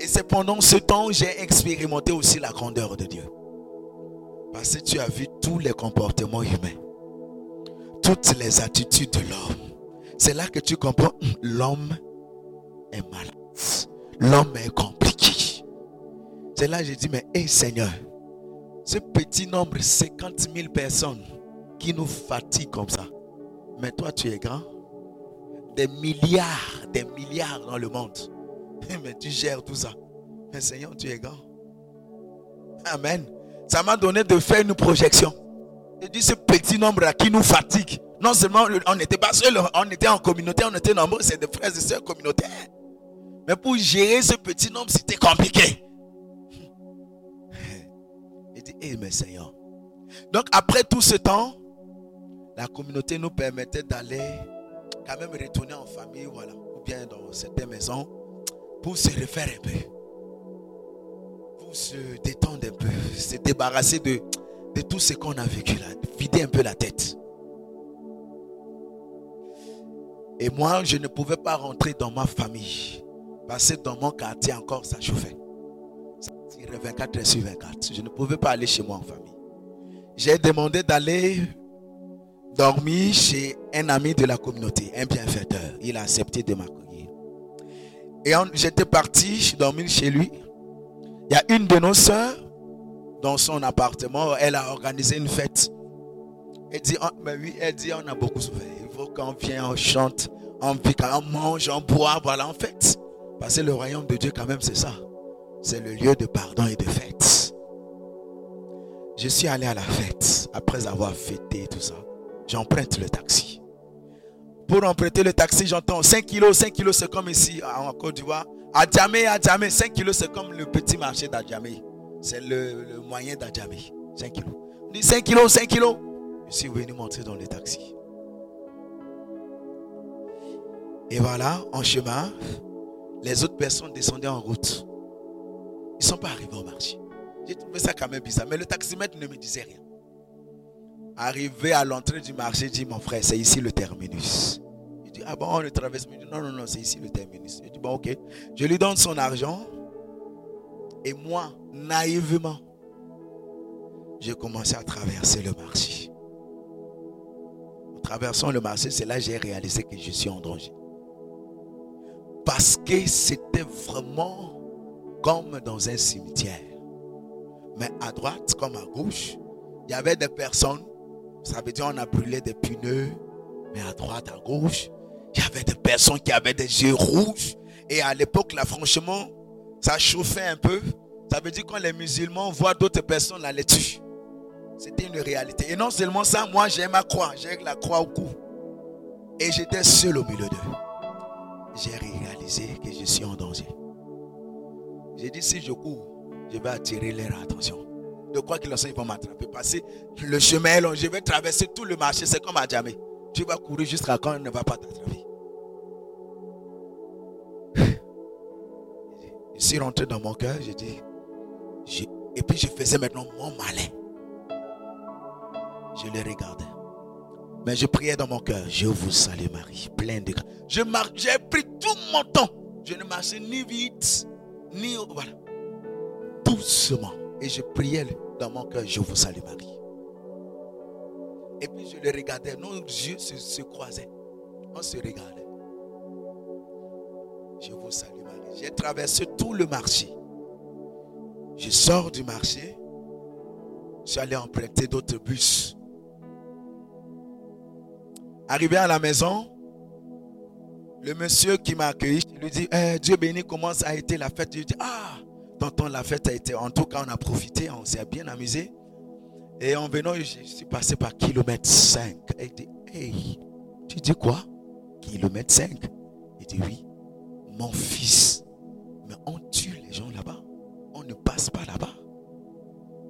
Et c'est pendant ce temps que j'ai expérimenté aussi la grandeur de Dieu. Parce que tu as vu tous les comportements humains, toutes les attitudes de l'homme. C'est là que tu comprends, l'homme est malade. L'homme est compliqué. C'est là que j'ai dit, mais hé Seigneur, ce petit nombre, 50 000 personnes qui nous fatiguent comme ça. Mais toi, tu es grand. Des milliards, des milliards dans le monde. Mais tu gères tout ça. Mais Seigneur, tu es grand. Amen. Ça m'a donné de faire une projection. Et dit ce petit nombre-là qui nous fatigue. Non seulement on n'était pas seul, on était en communauté, on était nombreux, c'est des frères et sœurs communautaires. Mais pour gérer ce petit nombre, c'était compliqué. Il dit, eh mais Seigneur. Donc après tout ce temps, la communauté nous permettait d'aller quand même retourner en famille, voilà, ou bien dans certaines maisons, pour se refaire un peu. Pour se détendre un peu, se débarrasser de, de tout ce qu'on a vécu là, vider un peu la tête. Et moi, je ne pouvais pas rentrer dans ma famille. Dans mon quartier encore, ça chauffait. Ça tirait 24 heures sur 24. Je ne pouvais pas aller chez moi en famille. J'ai demandé d'aller dormir chez un ami de la communauté, un bienfaiteur. Il a accepté de m'accueillir. Et j'étais parti dormir chez lui. Il y a une de nos soeurs dans son appartement, elle a organisé une fête. Elle dit, oh, mais oui, elle dit, on a beaucoup souffert. Il faut qu'on vienne, on chante, on vit, on mange, on boit, voilà, en fait. Parce que le royaume de Dieu, quand même, c'est ça. C'est le lieu de pardon et de fête. Je suis allé à la fête après avoir fêté tout ça. J'emprunte le taxi. Pour emprunter le taxi, j'entends 5 kilos, 5 kilos, c'est comme ici en Côte d'Ivoire. À Djamé, à 5 kilos, c'est comme le petit marché d'Adjamé. C'est le, moyen d'Adjamé. 5 kilos. On dit 5 kilos, 5 kilos. Je suis venu monter dans le taxi. Et voilà, en chemin, les autres personnes descendaient en route. Ils ne sont pas arrivés au marché. J'ai trouvé ça quand même bizarre. Mais le taximètre ne me disait rien. Arrivé à l'entrée du marché, dit mon frère, c'est ici le terminus. Il dit, ah bon, on le traverse. Il dit, non, non, non, c'est ici le terminus. Il dit, bon, ok. Je lui donne son argent. Et moi, naïvement, j'ai commencé à traverser le marché. En traversant le marché, c'est là que j'ai réalisé que je suis en danger. Parce que c'était vraiment comme dans un cimetière. Mais à droite comme à gauche, il y avait des personnes. Ça veut dire on a brûlé des pneus. Mais à droite, à gauche, Il y avait des personnes qui avaient des yeux rouges. Et à l'époque, là, franchement, ça chauffait un peu. Ça veut dire quand les musulmans voient d'autres personnes, là, les tuent. C'était une réalité. Et non seulement ça, moi j'ai ma croix, j'ai la croix au cou. Et j'étais seul au milieu d'eux. J'ai réalisé que je suis en danger. J'ai dit si je cours, je vais attirer leur attention. De quoi qu'ils en soient, ils vont m'attraper. Passer le chemin est long, je vais traverser tout le marché. C'est comme à jamais. Tu vas courir jusqu'à quand elle ne va pas t'attraper. Je suis rentré dans mon cœur, j'ai dit, et puis je faisais maintenant mon malin. Je les regardais. Mais je priais dans mon cœur, je vous salue Marie, plein de grâce. J'ai pris tout mon temps. Je ne marchais ni vite, ni voilà. Doucement. Et je priais dans mon cœur, je vous salue Marie. Et puis je les regardais, nos yeux se, se croisaient. On se regardait. Je vous salue Marie. J'ai traversé tout le marché. Je sors du marché. Je suis allé emprunter d'autres bus. Arrivé à la maison, le monsieur qui m'a accueilli, lui dis eh, Dieu béni, comment ça a été la fête? Je lui dis Ah, tonton, la fête a été. En tout cas, on a profité, on s'est bien amusé. Et en venant, je suis passé par kilomètre 5. Et il dit Hey, tu dis quoi? Kilomètre 5 Il dit Oui, mon fils. Mais on tue les gens là-bas. On ne passe pas là-bas.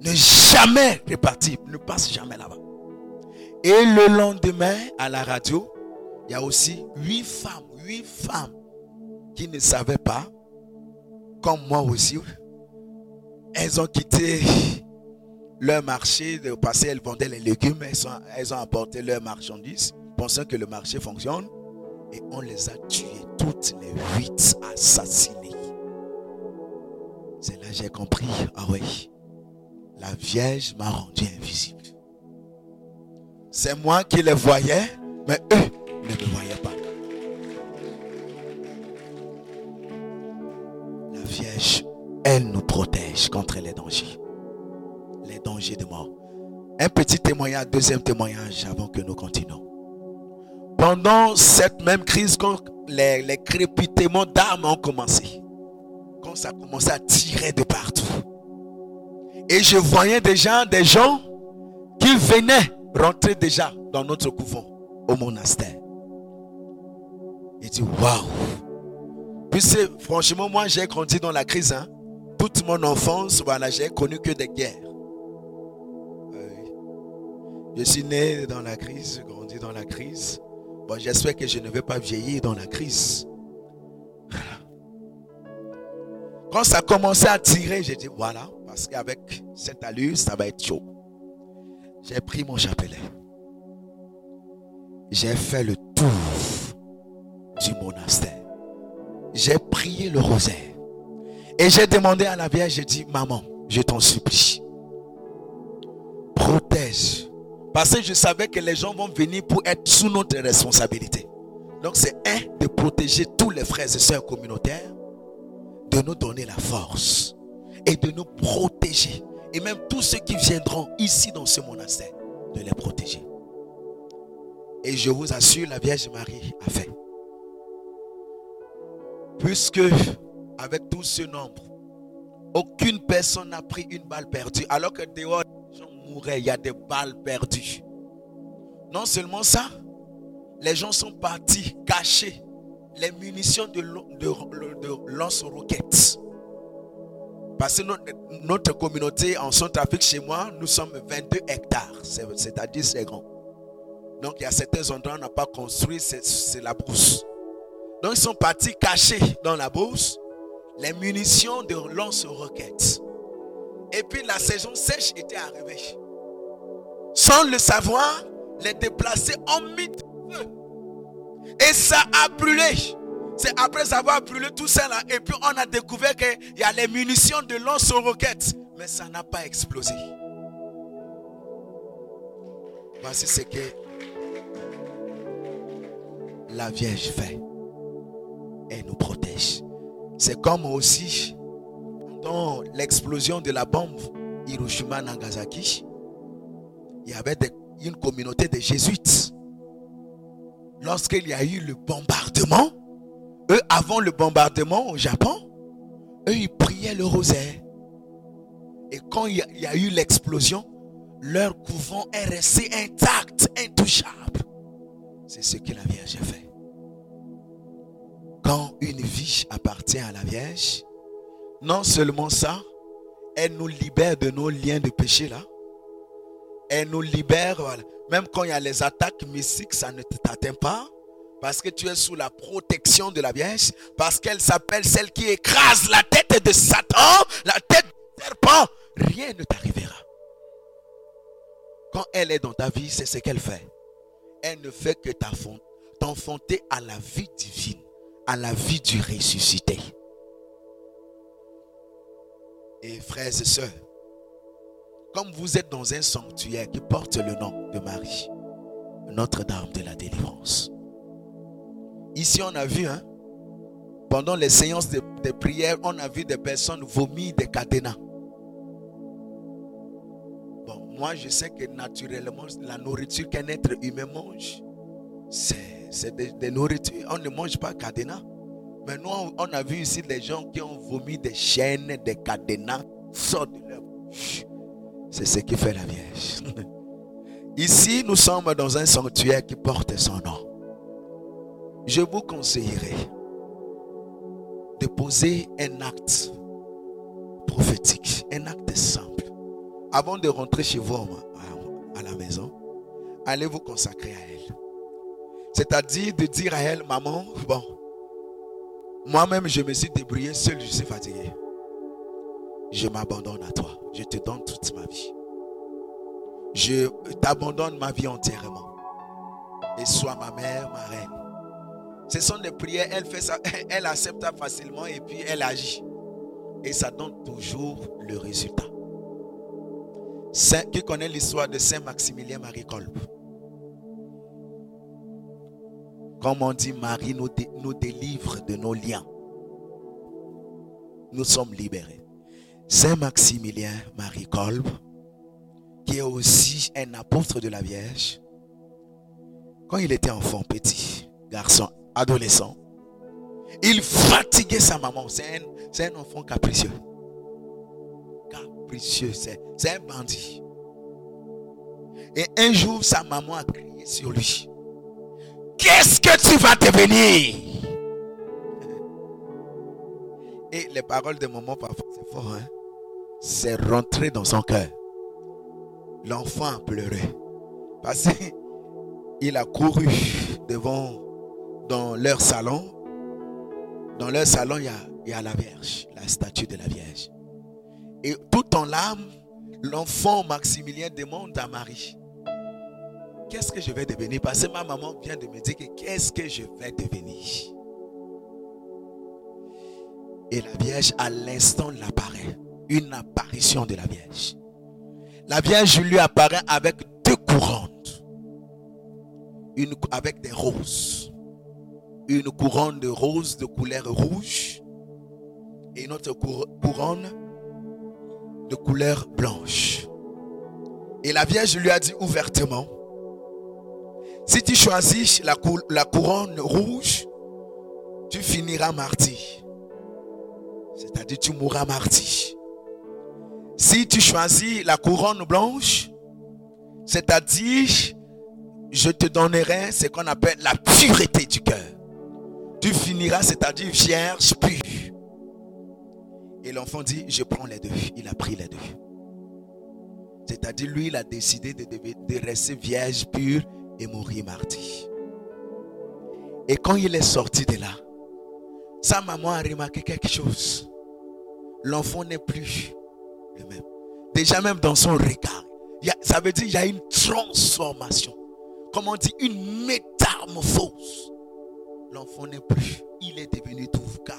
Ne jamais repartir. Ne passe jamais là-bas. Et le lendemain, à la radio, il y a aussi huit femmes, huit femmes qui ne savaient pas, comme moi aussi, elles ont quitté leur marché de passer, elles vendaient les légumes, elles ont apporté leurs marchandises, pensant que le marché fonctionne, et on les a tuées, toutes les huit assassinées. C'est là que j'ai compris, ah oui, la Vierge m'a rendu invisible. C'est moi qui les voyais, mais eux ne me voyaient pas. La Vierge, elle nous protège contre les dangers. Les dangers de mort. Un petit témoignage, deuxième témoignage avant que nous continuons. Pendant cette même crise, quand les, crépitements d'armes ont commencé, quand ça a commencé à tirer de partout, et je voyais déjà des gens qui venaient rentrer déjà dans notre couvent, au monastère. Il dit, waouh. Puis franchement, moi j'ai grandi dans la crise. Hein. Toute mon enfance, voilà, j'ai connu que des guerres. Je suis né dans la crise, grandi dans la crise. Bon, j'espère que je ne vais pas vieillir dans la crise. Quand ça a commencé à tirer, j'ai dit voilà, parce qu'avec cette allure, ça va être chaud. J'ai pris mon chapelet. J'ai fait le tour du monastère. J'ai prié le rosaire. Et j'ai demandé à la Vierge, j'ai dit, maman, je t'en supplie. Protège. Parce que je savais que les gens vont venir pour être sous notre responsabilité. Donc c'est un de protéger tous les frères et sœurs communautaires, de nous donner la force et de nous protéger et même tous ceux qui viendront ici dans ce monastère, de les protéger. Et je vous assure, la Vierge Marie a fait. Puisque avec tout ce nombre, aucune personne n'a pris une balle perdue, alors que dehors, les gens mouraient, il y a des balles perdues. Non seulement ça, les gens sont partis cacher les munitions de, de, de lance-roquettes. Parce que notre, communauté en Centrafrique, chez moi, nous sommes 22 hectares. C'est-à-dire c'est grand. Donc il y a certains endroits où on n'a pas construit, c'est la brousse. Donc ils sont partis cacher dans la brousse les munitions de lance-roquettes. Et puis la saison sèche était arrivée. Sans le savoir, les déplacés ont mis feu. Et ça a brûlé. C'est après avoir brûlé tout ça là, et puis on a découvert qu'il y a les munitions de lance-roquettes, mais ça n'a pas explosé. Voici ce que la Vierge fait. Elle nous protège. C'est comme aussi dans l'explosion de la bombe Hiroshima Nagasaki, il y avait une communauté de jésuites lorsqu'il y a eu le bombardement, eux, avant le bombardement au Japon, eux, ils priaient le rosaire. Et quand il y a eu l'explosion, leur couvent est resté intact, intouchable. C'est ce que la Vierge a fait. Quand une vie appartient à la Vierge, non seulement ça, elle nous libère de nos liens de péché là. Elle nous libère, même quand il y a les attaques mystiques, ça ne t'atteint pas. Parce que tu es sous la protection de la Vierge. Parce qu'elle s'appelle celle qui écrase la tête de Satan, la tête du serpent. Rien ne t'arrivera. Quand elle est dans ta vie, c'est ce qu'elle fait. Elle ne fait que t'enfanter à la vie divine, à la vie du ressuscité. Et frères et sœurs, comme vous êtes dans un sanctuaire qui porte le nom de Marie, Notre-Dame de la délivrance. Ici, on a vu, hein, pendant les séances de, prière, on a vu des personnes vomir des cadenas. Bon, moi, je sais que naturellement, la nourriture qu'un être humain mange, c'est des, des nourritures. On ne mange pas cadenas. Mais nous, on a vu ici des gens qui ont vomi des chaînes, des cadenas, sortent de leur bouche. C'est ce qui fait la Vierge. Ici, nous sommes dans un sanctuaire qui porte son nom. Je vous conseillerais de poser un acte prophétique, un acte simple. Avant de rentrer chez vous à la maison, allez vous consacrer à elle. C'est-à-dire de dire à elle, maman, bon, moi-même, je me suis débrouillé seul, je suis fatigué. Je m'abandonne à toi. Je te donne toute ma vie. Je t'abandonne ma vie entièrement. Et sois ma mère, ma reine. Ce sont des prières, elle fait ça, elle accepte facilement et puis elle agit. Et ça donne toujours le résultat. Qui connaît l'histoire de Saint Maximilien Marie Kolb Comme on dit, Marie nous, nous délivre de nos liens. Nous sommes libérés. Saint Maximilien Marie Kolb, qui est aussi un apôtre de la Vierge, quand il était enfant, petit, garçon, adolescent, il fatiguait sa maman. C'est un, enfant capricieux. Capricieux, c'est un bandit. Et un jour, sa maman a crié sur lui. Qu'est-ce que tu vas devenir? Et les paroles de maman, parfois, c'est fort, hein? C'est rentré dans son cœur. L'enfant a pleuré. Parce qu'il a couru devant, dans leur salon. Dans leur salon, il y, a, la Vierge, la statue de la Vierge. Et tout en larmes, l'enfant Maximilien demande à Marie qu'est-ce que je vais devenir? Parce que ma maman vient de me dire que qu'est-ce que je vais devenir? Et la Vierge, à l'instant, l'apparaît. Une apparition de la Vierge. La Vierge lui apparaît avec deux couronnes. Avec des roses. Une couronne de roses de couleur rouge. Et une autre couronne de couleur blanche. Et la Vierge lui a dit ouvertement, si tu choisis la, la couronne rouge, tu finiras martyr. C'est-à-dire tu mourras martyr. Si tu choisis la couronne blanche, c'est-à-dire je te donnerai ce qu'on appelle la pureté du cœur. Tu finiras, c'est-à-dire vierge pure. Et l'enfant dit, je prends les deux. Il a pris les deux. C'est-à-dire, lui, il a décidé de, de rester vierge pure et mourir mardi. Et quand il est sorti de là, sa maman a remarqué quelque chose. L'enfant n'est plus le même. Déjà même dans son regard, ça veut dire qu'il y a une transformation. Comme on dit, une métamorphose. L'enfant n'est plus. Il est devenu tout calme.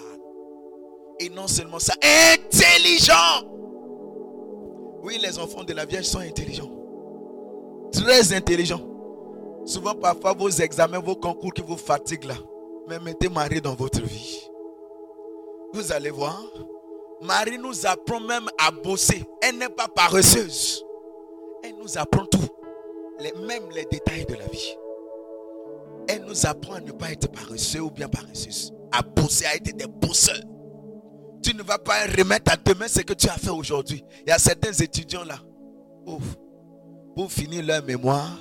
Et non seulement ça, intelligent. Oui, les enfants de la Vierge sont intelligents. Très intelligents. Souvent, parfois, vos examens, vos concours qui vous fatiguent là. Mais mettez Marie dans votre vie. Vous allez voir. Marie nous apprend même à bosser. Elle n'est pas paresseuse. Elle nous apprend tout. Même les détails de la vie. Elle nous apprend à ne pas être paresseux ou bien paresseuse. À bosser, à être des bosseurs. Tu ne vas pas remettre à demain ce que tu as fait aujourd'hui. Il y a certains étudiants là. pour finir leur mémoire,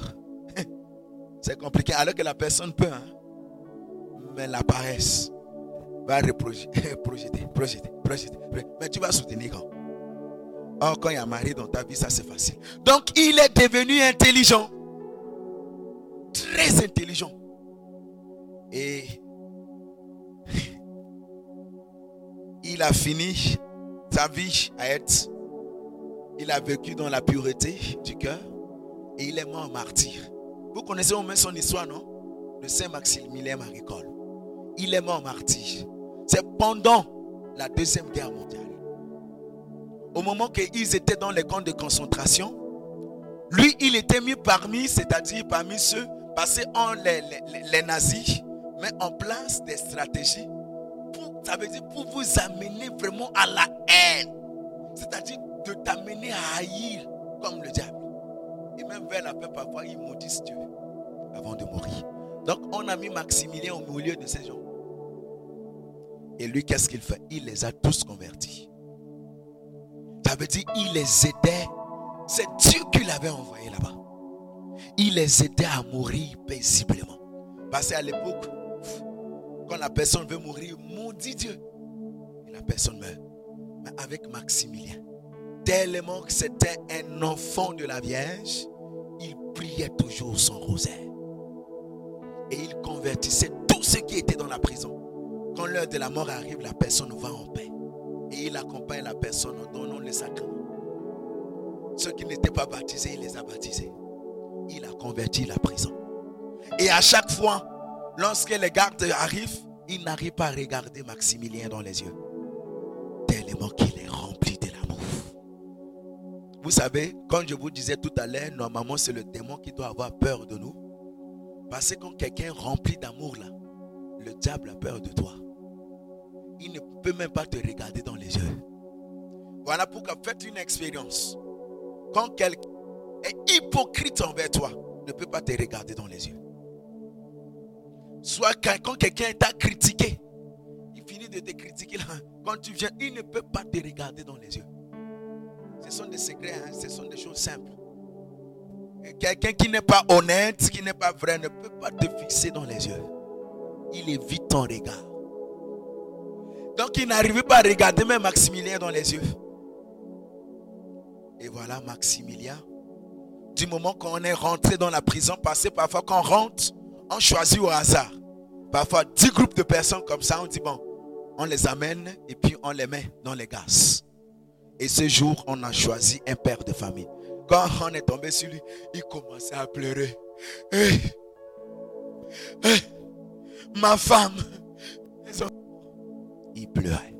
c'est compliqué. Alors que la personne peut. Hein. Mais la paresse va reprojeter, projeter, projeter, projeter. Mais tu vas soutenir quand? Oh, quand il y a mari dans ta vie, ça c'est facile. Donc, il est devenu intelligent. Très intelligent. Et il a fini sa vie à être. Il a vécu dans la pureté du cœur et il est mort martyr. Vous connaissez au moins son histoire, non? Le Saint Maximilien Maricole. Il est mort martyr. C'est pendant la Deuxième Guerre mondiale. Au moment qu'ils étaient dans les camps de concentration, lui, il était mis parmi, c'est-à-dire parmi ceux passés en les, les, nazis, mais en place des stratégies pour, ça veut dire pour vous amener vraiment à la haine. C'est-à-dire de t'amener à haïr comme le diable. Et même vers la paix, parfois, ils maudissent Dieu avant de mourir. Donc, on a mis Maximilien au milieu de ces gens. Et lui, qu'est-ce qu'il fait? Il les a tous convertis. Ça veut dire il les aidait. C'est Dieu qui l'avait envoyé là-bas. Il les aidait à mourir paisiblement. Parce qu'à l'époque, la personne veut mourir, maudit Dieu. La personne meurt. Mais avec Maximilien, tellement que c'était un enfant de la Vierge, il priait toujours son rosaire. Et il convertissait tous ceux qui étaient dans la prison. Quand l'heure de la mort arrive, la personne va en paix. Et il accompagne la personne en donnant les sacrements. Ceux qui n'étaient pas baptisés, il les a baptisés. Il a converti la prison. Et à chaque fois, lorsque les gardes arrivent, il n'arrive pas à regarder Maximilien dans les yeux. Tellement qu'il est rempli de l'amour. Vous savez, quand je vous disais tout à l'heure, normalement c'est le démon qui doit avoir peur de nous. Parce que quand quelqu'un est rempli d'amour là, le diable a peur de toi. Il ne peut même pas te regarder dans les yeux. Voilà pourquoi faites une expérience. Quand quelqu'un est hypocrite envers toi, ne peut pas te regarder dans les yeux. Soit quand quelqu'un t'a critiqué, il finit de te critiquer là. Quand tu viens, il ne peut pas te regarder dans les yeux. Ce sont des secrets, hein, ce sont des choses simples. Quelqu'un qui n'est pas honnête, qui n'est pas vrai, ne peut pas te fixer dans les yeux. Il évite ton regard. Donc il n'arrivait pas à regarder même Maximilien dans les yeux. Et voilà Maximilien. Du moment qu'on est rentré dans la prison, que parfois quand on rentre, on choisit au hasard. Parfois dix groupes de personnes comme ça, on dit bon, on les amène et puis on les met dans les gaz. Et ce jour, on a choisi un père de famille. Quand on est tombé sur lui, il commençait à pleurer. ma femme, il pleurait.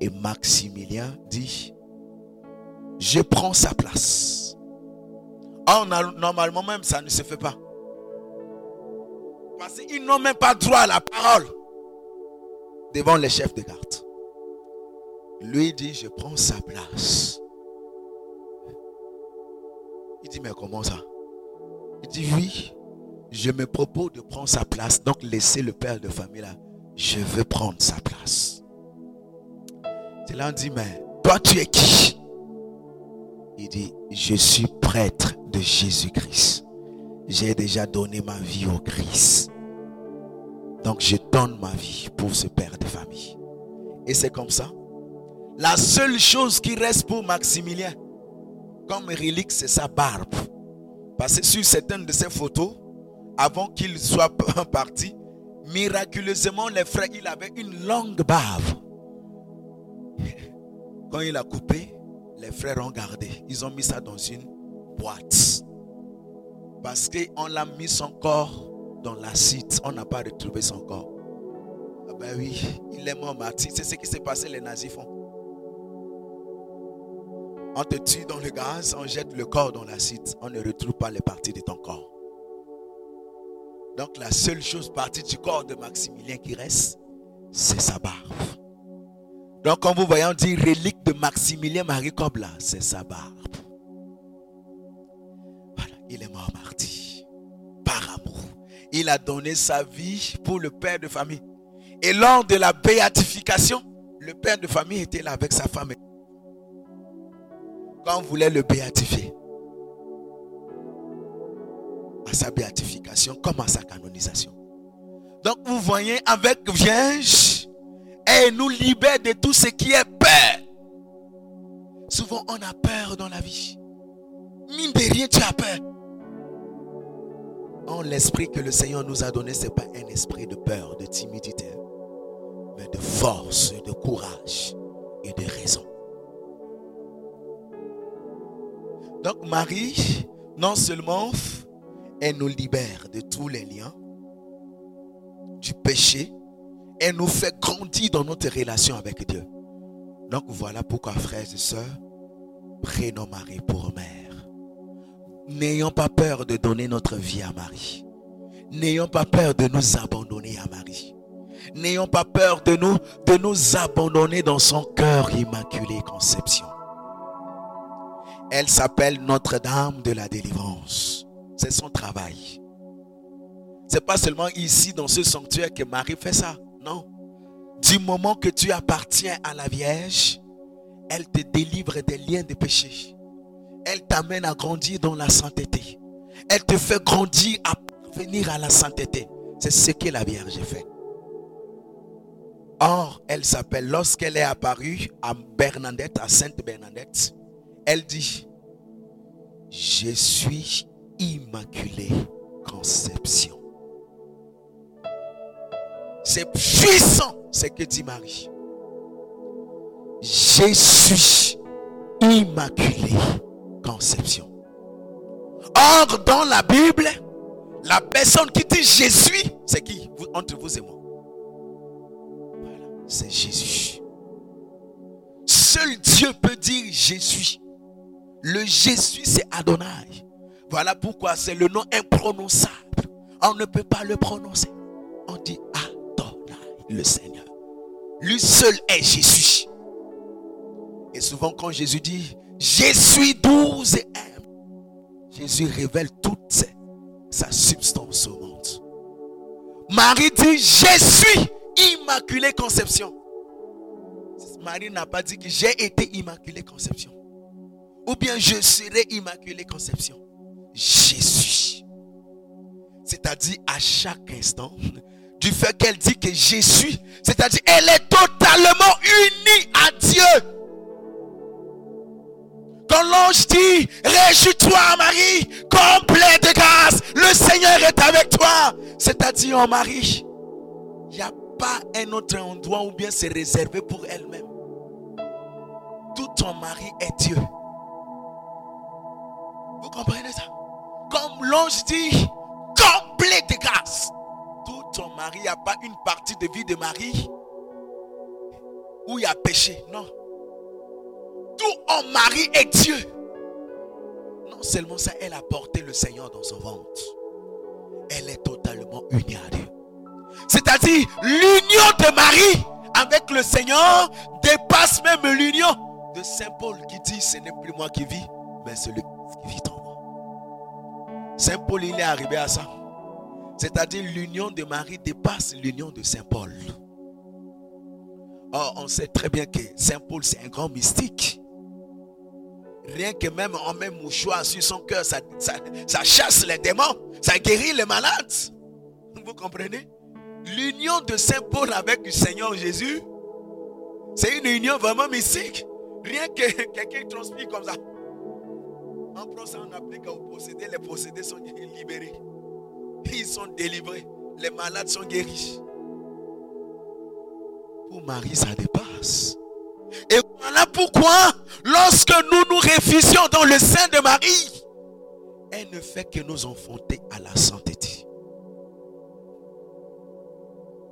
Et Maximilien dit, je prends sa place. Normalement même, ça ne se fait pas. Parce qu'ils n'ont même pas droit à la parole devant les chefs de garde. Lui dit, je prends sa place. Il dit, mais comment ça? Il dit, oui, je me propose de prendre sa place. Donc laissez le père de famille là je veux prendre sa place. C'est là on dit, mais toi tu es qui? Il dit, je suis prêtre de Jésus-Christ. J'ai déjà donné ma vie au Christ. Donc je donne ma vie pour ce père de famille. Et c'est comme ça. La seule chose qui reste pour Maximilien, comme relique, c'est sa barbe. Parce que sur certaines de ses photos, avant qu'il soit parti, Miraculeusement, les frères, il avait une longue bave. Quand il a coupé, les frères ont gardé. Ils ont mis ça dans une boîte. Parce qu'on l'a mis son corps dans l'acide. On n'a pas retrouvé son corps. Ah ben oui, il est mort martyr. C'est ce qui s'est passé, les nazis font. On te tue dans le gaz, on jette le corps dans l'acide. On ne retrouve pas les parties de ton corps. Donc la seule chose partie du corps de Maximilien qui reste, c'est sa barbe. Donc quand vous voyez, on dit relique de Maximilien Marie Cobla, c'est sa barbe. Il est mort martyr par amour. il a donné sa vie pour le père de famille. Et lors de la béatification, le père de famille était là avec sa femme. Quand on voulait le béatifier, à sa béatification comme à sa canonisation. Donc vous voyez, avec Vierge, elle nous libère de tout ce qui est peur. Souvent on a peur dans la vie. Mine de rien, tu as peur. L'esprit que le Seigneur nous a donné, ce n'est pas un esprit de peur, de timidité, mais de force, de courage et de raison. Donc Marie, non seulement elle nous libère de tous les liens, du péché, elle nous fait grandir dans notre relation avec Dieu. Donc voilà pourquoi, frères et sœurs, prenons Marie pour mère. N'ayons pas peur de donner notre vie à Marie. N'ayons pas peur de nous abandonner à Marie. N'ayons pas peur de nous, de nous abandonner dans son cœur immaculé conception. Elle s'appelle Notre-Dame de la délivrance. C'est son travail. C'est pas seulement ici dans ce sanctuaire que Marie fait ça. Non. Du moment que tu appartiens à la Vierge, elle te délivre des liens de péché. Elle t'amène à grandir dans la sainteté. Elle te fait grandir à venir à la sainteté. C'est ce que la Vierge fait. Or, elle s'appelle, lorsqu'elle est apparue à Bernadette, à Sainte Bernadette, elle dit, je suis immaculée conception. C'est puissant ce que dit Marie. Je suis immaculée conception. Or, dans la Bible, la personne qui dit je suis, c'est qui? Entre vous et moi. C'est Jésus. Seul Dieu peut dire je suis. Le Jésus, c'est Adonai. Voilà pourquoi c'est le nom imprononçable. On ne peut pas le prononcer. On dit Adonai, le Seigneur. Lui seul est Jésus. Et souvent quand Jésus dit, je suis douze et aime, Jésus révèle toute sa substance au monde. Marie dit, je suis immaculée conception. Marie n'a pas dit que j'ai été immaculée conception. Ou bien je serai immaculée conception. Jésus. C'est-à-dire à chaque instant, du fait qu'elle dit que Jésus, c'est-à-dire elle est totalement unie à Dieu. L'ange dit, réjouis-toi Marie, complet de grâce, le Seigneur est avec toi. C'est-à-dire en Marie, il n'y a pas un autre endroit où bien c'est réservé pour elle-même. Tout ton mari est Dieu. Vous comprenez ça? Comme l'ange dit, complet de grâce. Tout ton mari, il n'y a pas une partie de vie de Marie où il y a péché. Non. Tout en mari est Dieu. Non seulement ça, elle a porté le Seigneur dans son ventre. Elle est totalement unie à Dieu. C'est-à-dire, l'union de Marie avec le Seigneur dépasse même l'union de Saint Paul qui dit, ce n'est plus moi qui vis, mais celui qui vit en moi. Saint Paul, il est arrivé à ça. C'est-à-dire, l'union de Marie dépasse l'union de Saint Paul. On sait très bien que Saint Paul, c'est un grand mystique. Rien que même en même mouchoir sur son cœur, ça, ça, chasse les démons, ça guérit les malades. Vous comprenez? L'union de Saint Paul avec le Seigneur Jésus, c'est une union vraiment mystique. Rien que quelqu'un transpire comme ça. En procès, on applique aux possédés. Les possédés sont libérés. Ils sont délivrés. Les malades sont guéris. Pour Marie, ça dépasse. Et voilà pourquoi, lorsque nous nous réfugions dans le sein de Marie, elle ne fait que nous enfanter à la sainteté.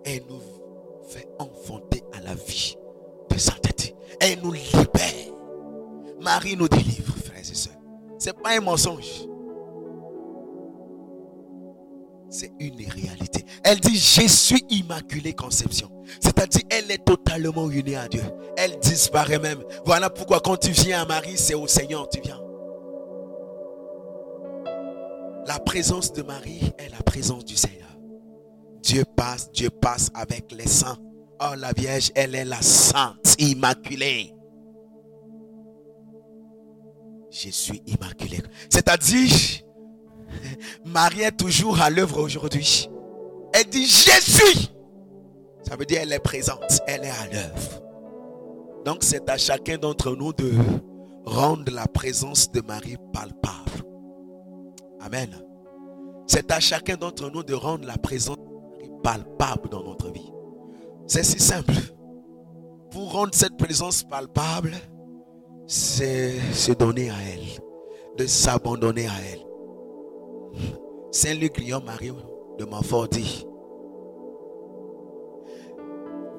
Elle nous fait enfanter à la vie de sainteté. Elle nous libère. Marie nous délivre, frères et sœurs. Ce n'est pas un mensonge. C'est une réalité. Elle dit, je suis immaculée conception. C'est-à-dire, elle est totalement unie à Dieu. Elle disparaît même. Voilà pourquoi quand tu viens à Marie, c'est au Seigneur tu viens. La présence de Marie est la présence du Seigneur. Dieu passe, Dieu passe avec les saints. Oh, la Vierge, elle est la sainte, immaculée. Je suis immaculée. C'est-à-dire, Marie est toujours à l'œuvre aujourd'hui. Elle dit, je suis. Ça veut dire elle est présente, elle est à l'œuvre. Donc c'est à chacun d'entre nous de rendre la présence de Marie palpable. Amen. C'est à chacun d'entre nous de rendre la présence de Marie palpable dans notre vie. C'est si simple. Pour rendre cette présence palpable, c'est se donner à elle, de s'abandonner à elle. Saint Luc Guillaume Marie de Montfort dit,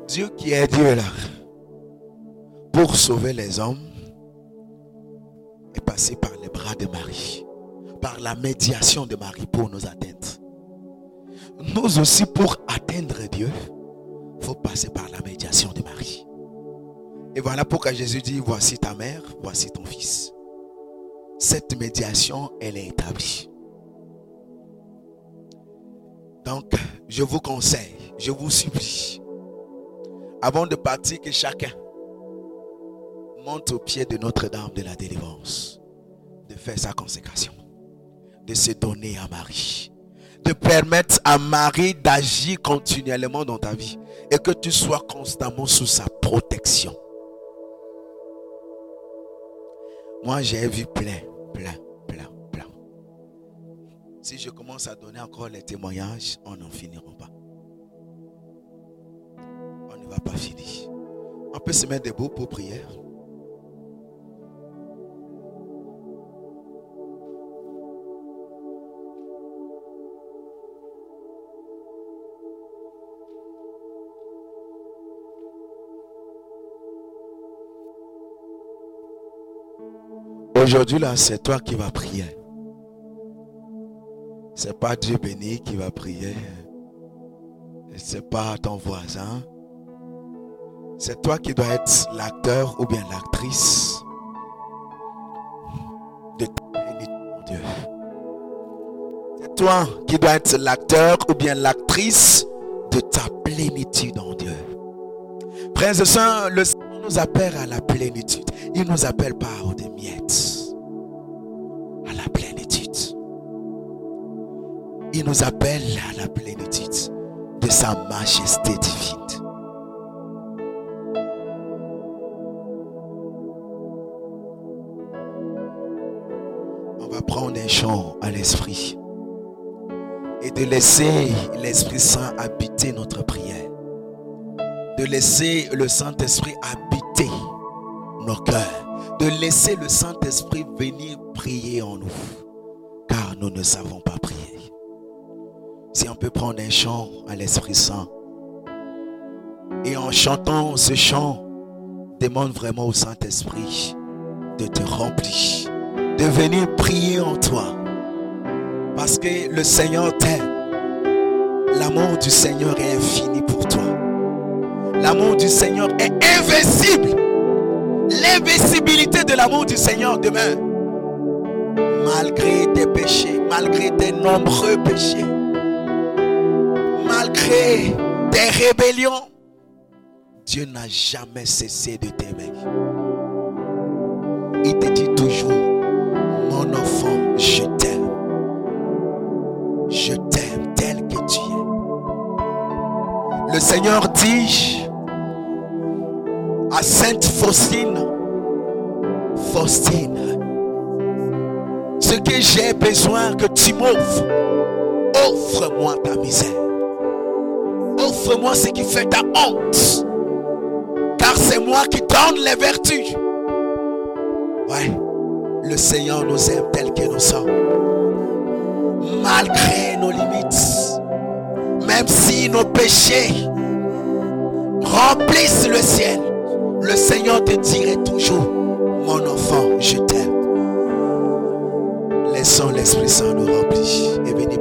Dieu qui est Dieu là, pour sauver les hommes, est passé par les bras de Marie, par la médiation de Marie pour nos atteintes. Nous aussi, pour atteindre Dieu, il faut passer par la médiation de Marie. Et voilà pourquoi Jésus dit, voici ta mère, voici ton fils. Cette médiation, elle est établie. Donc, je vous conseille, je vous supplie, avant de partir, que chacun monte au pied de Notre-Dame de la délivrance, de faire sa consécration, de se donner à Marie, de permettre à Marie d'agir continuellement dans ta vie et que tu sois constamment sous sa protection. Moi, j'ai vu plein, plein. Si je commence à donner encore les témoignages, on n'en finira pas. On ne va pas finir. On peut se mettre debout pour prier. Aujourd'hui, là, c'est toi qui vas prier. C'est pas Dieu béni qui va prier. C'est pas ton voisin. C'est toi qui dois être l'acteur ou bien l'actrice de ta plénitude en Dieu. C'est toi qui dois être l'acteur ou bien l'actrice de ta plénitude en Dieu. Frères et sœurs, le Seigneur nous appelle à la plénitude. Il ne nous appelle pas aux des miettes. Il nous appelle à la plénitude de sa majesté divine. On va prendre un chant à l'esprit et de laisser l'Esprit Saint habiter notre prière. De laisser le Saint-Esprit habiter nos cœurs. De laisser le Saint-Esprit venir prier en nous. Car nous ne savons pas prier. Si on peut prendre un chant à l'Esprit Saint. Et en chantant ce chant, demande vraiment au Saint-Esprit de te remplir. De venir prier en toi. Parce que le Seigneur t'aime. L'amour du Seigneur est infini pour toi. L'amour du Seigneur est invincible. L'invincibilité de l'amour du Seigneur demeure. Malgré tes péchés, malgré tes nombreux péchés, tes rébellions, Dieu n'a jamais cessé de t'aimer. Il te dit toujours, mon enfant, je t'aime. Je t'aime tel que tu es. Le Seigneur dit à Sainte Faustine, Faustine, ce que j'ai besoin que tu m'offres, offre-moi ta misère. Offre-moi ce qui fait ta honte. Car c'est moi qui donne les vertus. Ouais, le Seigneur nous aime tel que nous sommes. Malgré nos limites. Même si nos péchés remplissent le ciel. Le Seigneur te dirait toujours, mon enfant, je t'aime. Laissons l'Esprit Saint nous remplir et venez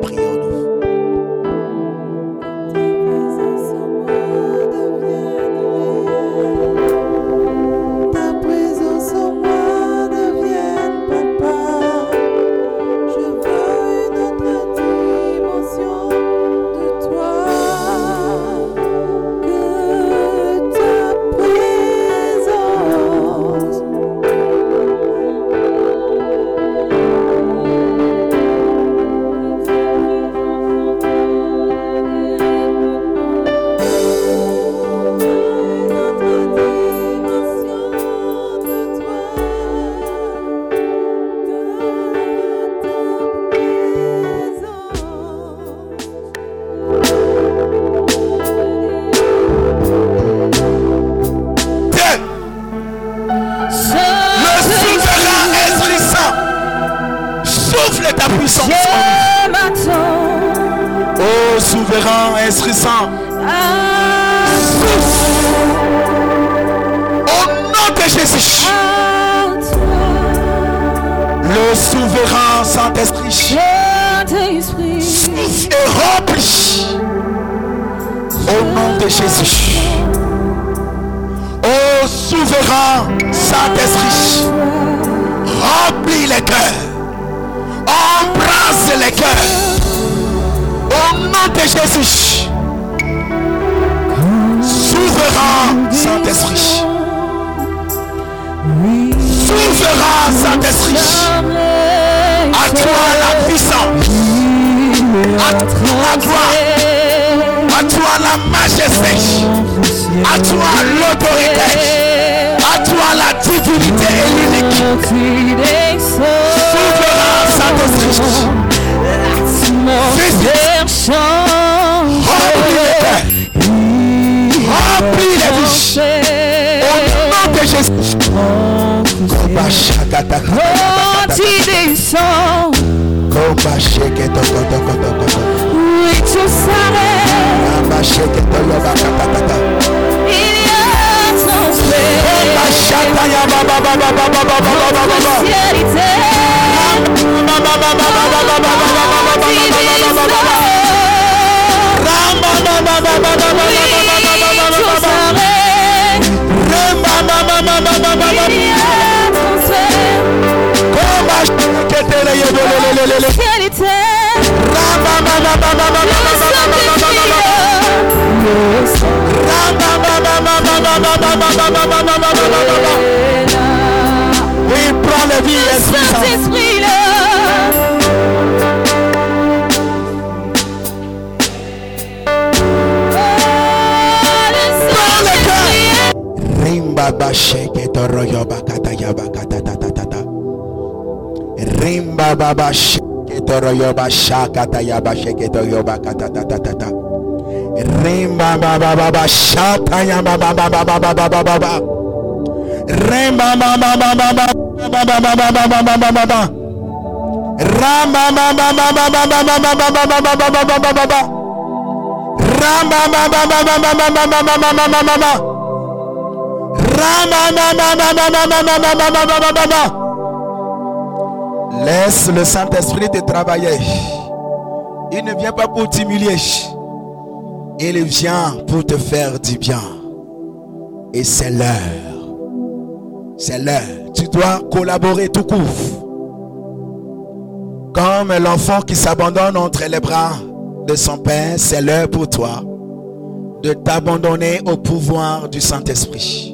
cœur. Rimba ba sheke toro yoba kata yaba kata ta ta ta ta. Rimba ba ba sheke toro yoba shaka ta yaba sheke toro yoba kata ta ta ta ta. Rimba ba ba ba ba shata yaba ba ba ba ba ba ba ba ba ba. Rimba ba ba ba ba ba ba ba ba ba ba ba ba ba ba ba. Ramba ba ba ba ba ba ba ba ba ba ba ba ba ba ba ba ba ba ba. Ramba ba ba ba ba ba ba ba Laisse le Saint-Esprit te travailler. Il ne vient pas pour t'humilier. Il vient pour te faire du bien. Et c'est l'heure. C'est l'heure. Tu dois collaborer tout court. Comme l'enfant qui s'abandonne entre les bras de son Père, c'est l'heure pour toi de t'abandonner au pouvoir du Saint-Esprit.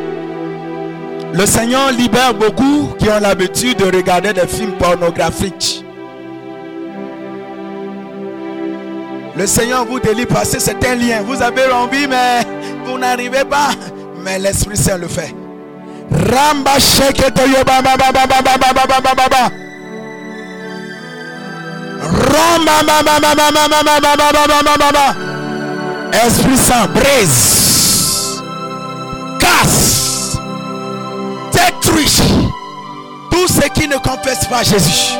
Le Seigneur libère beaucoup qui ont l'habitude de regarder des films pornographiques. Le Seigneur vous délivre parce que c'est un lien. Vous avez envie, mais vous n'arrivez pas. Mais l'Esprit Saint le fait. Ramba Esprit Saint, brise, casse détruit tout ce qui ne confesse pas Jésus.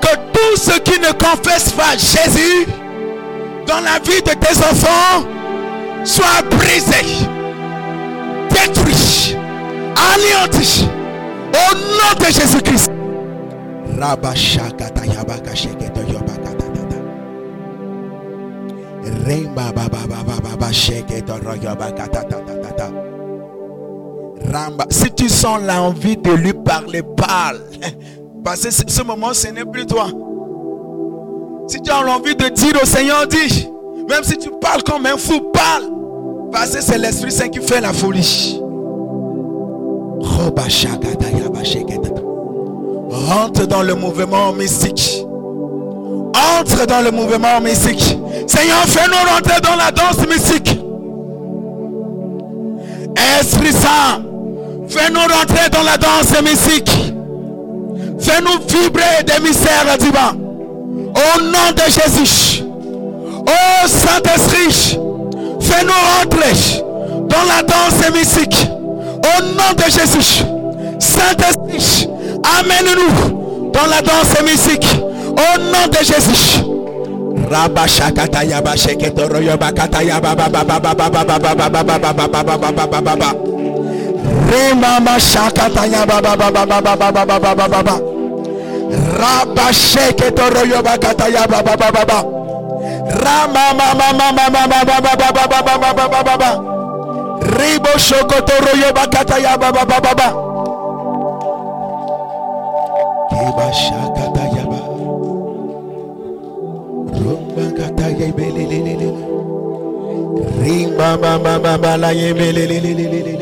Que tout ce qui ne confesse pas Jésus dans la vie de tes enfants soit brisé, détruit, anéanti au nom de Jésus-Christ. Remba baba baba baba sheketo royobaka tatatata. Ramba. Si tu sens l'envie de lui parler, parle. Parce que ce moment, ce n'est plus toi. Si tu as l'envie de dire au Seigneur, dis. Même si tu parles comme un fou, parle. Parce que c'est l'Esprit Saint qui fait la folie. Rentre dans le mouvement mystique. Entre dans le mouvement mystique. Seigneur, fais-nous rentrer dans la danse mystique. Esprit Saint, fais-nous rentrer dans la danse mystique. Fais-nous vibrer des mystères divins. Au nom de Jésus. Oh Saint-Esprit, fais-nous rentrer dans la danse mystique. Au nom de Jésus. Saint-Esprit, amène-nous dans la danse mystique. Au nom de Jésus. Remama shakatanya baba baba baba ba ba ba ba ba shake it or yo bakataya baba baba baba. Rama mama mama ma ma ma ma ma ma ma Ribo shokoto royo bakataya baba baba baba. Kiba shakataya ba. Rumba kataya belelelele. Rima mama mama la yebelelelele.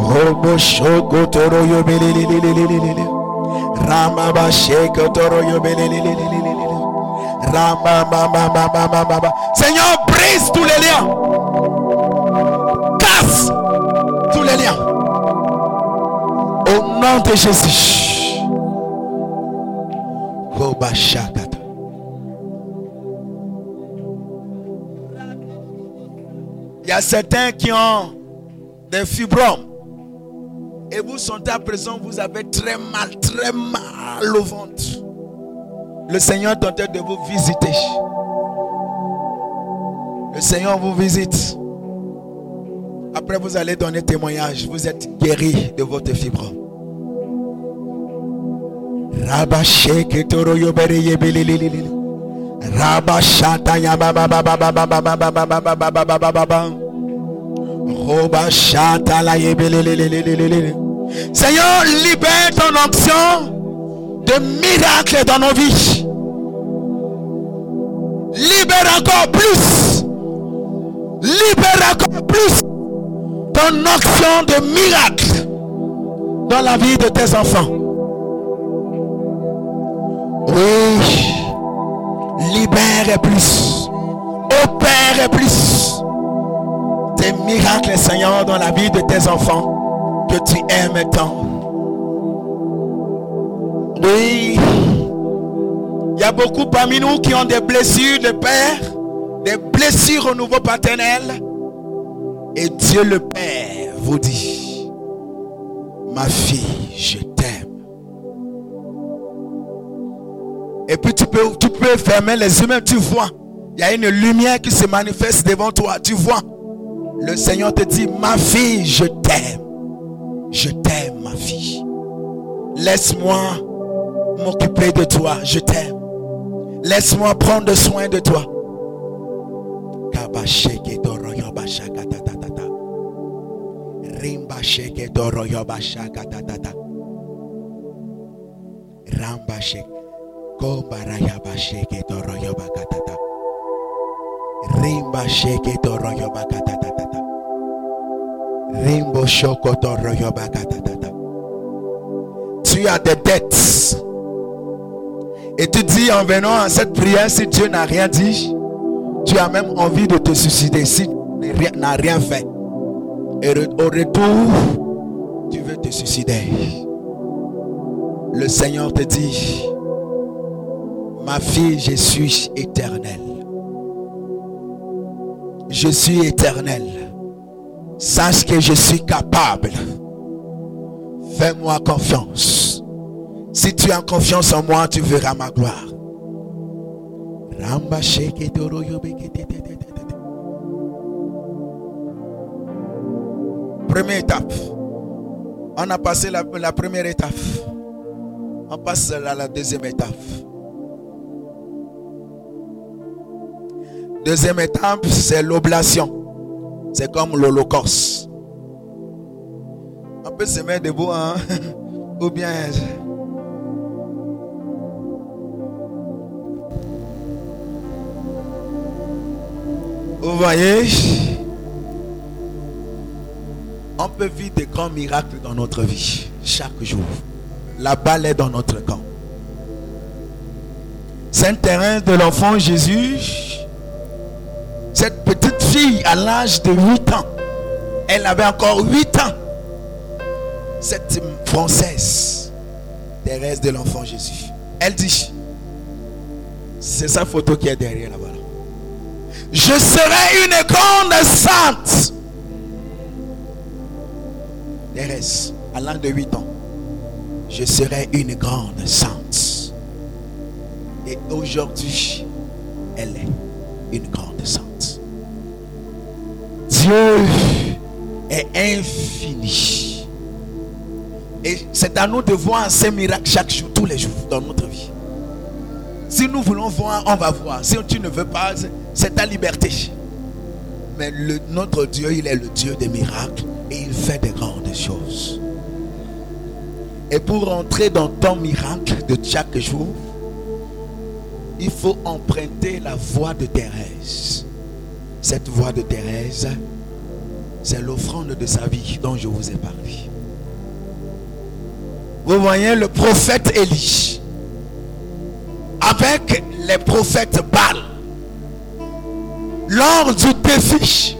Robo shoko toro yo. Rama ba Seigneur, brise tous les liens. Casse tous les liens. Au nom de Jésus. Il y a certains qui ont des fibromes. Et vous sentez à présent, vous avez très mal, très mal au ventre. Le Seigneur est en train de vous visiter. Le Seigneur vous visite. Après, vous allez donner témoignage. Vous êtes guéri de votre fibrome. Rabasheke Seigneur, libère ton onction de miracles dans nos vies. Libère encore plus. Libère encore plus ton onction de miracles dans la vie de tes enfants. Oui. Libère plus. Opère plus. Tes miracles, Seigneur, dans la vie de tes enfants que tu aimes tant. Oui. Il y a beaucoup parmi nous qui ont des blessures de père, des blessures au nouveau paternel. Et Dieu le Père vous dit, ma fille, je t'aime. Et puis tu peux, tu peux fermer les yeux, même tu vois. Il y a une lumière qui se manifeste devant toi. Tu vois. Le Seigneur te dit, ma fille, je t'aime. Je t'aime, ma fille. Laisse-moi m'occuper de toi. Je t'aime. Laisse-moi prendre soin de toi. Rimba sheke doroyo bashaka ta Tu as des dettes. Et tu dis en venant à cette prière, si Dieu n'a rien dit, tu as même envie de te suicider si tu n'as rien fait. Et au retour, tu veux te suicider. Le Seigneur te dit, ma fille, je suis éternel. Je suis éternel. Sache que je suis capable. Fais-moi confiance. Si tu as confiance en moi, tu verras ma gloire. Première étape. On a passé la, la première étape. On passe à la deuxième étape. Deuxième étape, c'est l'oblation. C'est comme l'holocauste. On peut se mettre debout, hein? ou bien. Vous voyez, on peut vivre des grands miracles dans notre vie chaque jour. La balle est dans notre camp. Sainte Thérèse de l'enfant Jésus, cette petite fille à l'âge de 8 ans, elle avait encore 8 ans. Cette française, Thérèse de l'enfant Jésus, elle dit, c'est sa photo qui est derrière là-bas. Je serai une grande sainte. Thérèse, à l'âge de 8 ans, je serai une grande sainte. Et aujourd'hui, elle est une grande sainte. Dieu est infini. Et c'est à nous de voir ces miracles chaque jour, tous les jours dans notre vie. Si nous voulons voir, on va voir. Si tu ne veux pas, c'est ta liberté. Mais notre Dieu, il est le Dieu des miracles et il fait des grandes choses. Et pour entrer dans ton miracle de chaque jour, il faut emprunter la voie de Thérèse. Cette voie de Thérèse, c'est l'offrande de sa vie dont je vous ai parlé. Vous voyez le prophète Élie avec les prophètes Baal lors du défi.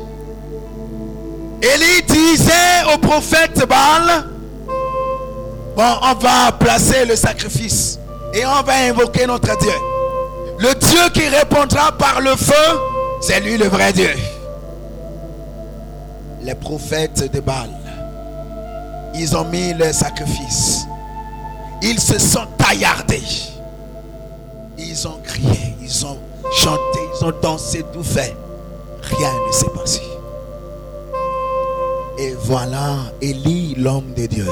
Élie disait au prophète Baal, bon, on va placer le sacrifice et on va invoquer notre Dieu. Le Dieu qui répondra par le feu, c'est lui le vrai Dieu. Les prophètes de Baal, ils ont mis le sacrifice. Ils se sont taillardés. Ils ont crié, ils ont chanté, ils ont dansé, tout fait. Rien ne s'est passé. Et voilà Élie, l'homme de Dieu.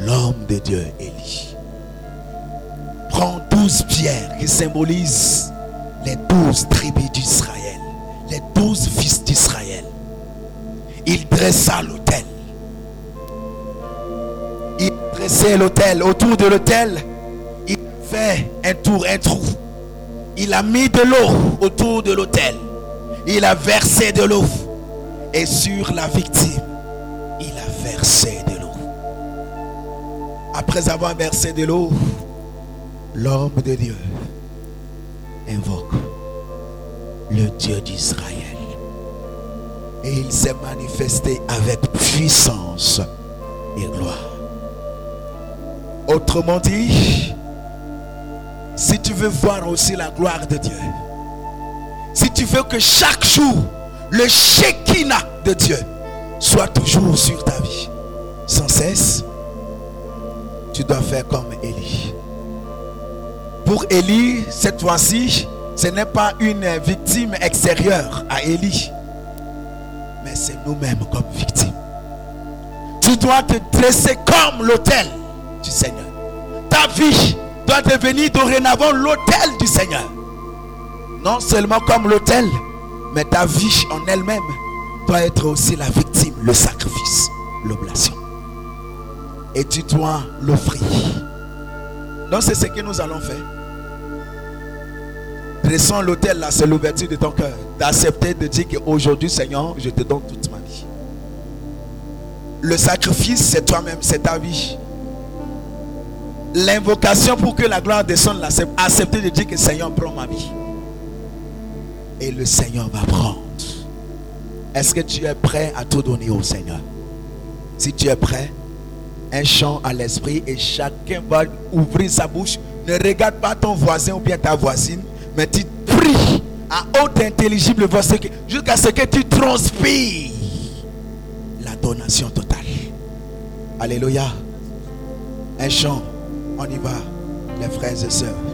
L'homme de Dieu, Élie. Prend douze pierres qui symbolisent les douze tribus d'Israël. Les douze fils d'Israël. Il dressa l'autel. Il dressait l'autel. Autour de l'autel, il fait un tour, un trou. Il a mis de l'eau autour de l'autel. Il a versé de l'eau. Et sur la victime, il a versé de l'eau. Après avoir versé de l'eau, l'homme de Dieu invoque le Dieu d'Israël. Et il s'est manifesté avec puissance et gloire. Autrement dit, si tu veux voir aussi la gloire de Dieu, si tu veux que chaque jour, le Shekinah de Dieu soit toujours sur ta vie, sans cesse, tu dois faire comme Élie. Pour Élie, cette fois-ci, ce n'est pas une victime extérieure à Élie, mais c'est nous-mêmes comme victimes. Tu dois te dresser comme l'autel du Seigneur. Ta vie doit devenir dorénavant l'autel du Seigneur. Non seulement comme l'autel, mais ta vie en elle-même doit être aussi la victime, le sacrifice, l'oblation. Et tu dois l'offrir. Donc c'est ce que nous allons faire. Dressons l'autel là, c'est l'ouverture de ton cœur. D'accepter de dire qu'aujourd'hui, Seigneur, je te donne toute ma vie. Le sacrifice, c'est toi-même, c'est ta vie. L'invocation pour que la gloire descende là, c'est accepter de dire que Seigneur prend ma vie. Et le Seigneur va prendre. Est-ce que tu es prêt à tout donner au Seigneur? Si tu es prêt, un chant à l'esprit et chacun va ouvrir sa bouche. Ne regarde pas ton voisin ou bien ta voisine, mais tu pries à haute intelligible voix jusqu'à ce que tu transpires la donation totale. Alléluia. Un chant, on y va, les frères et sœurs.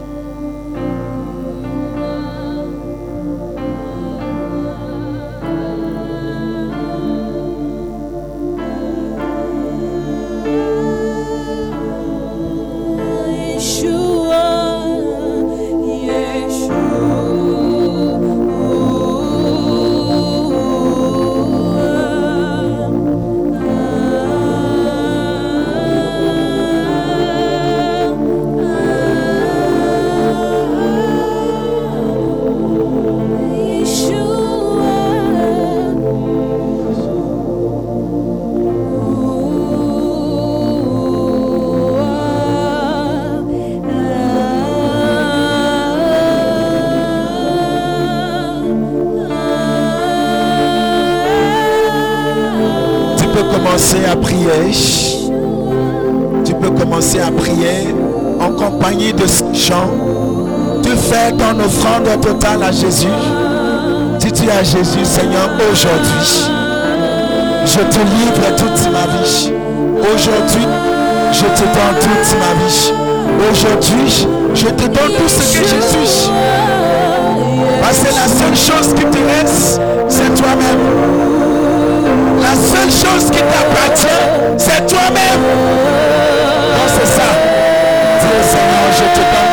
Tu peux commencer à prier en compagnie de ce chant. Tu fais ton offrande totale à Jésus. Dis-tu à Jésus, Seigneur, aujourd'hui, je te livre toute ma vie. Aujourd'hui, je te donne toute ma vie. Aujourd'hui, je te donne tout ce que je suis. Parce que la seule chose qui te reste, c'est toi-même. La seule chose qui t'appartient, c'est toi-même. Non, c'est ça. Dis Seigneur, je te donne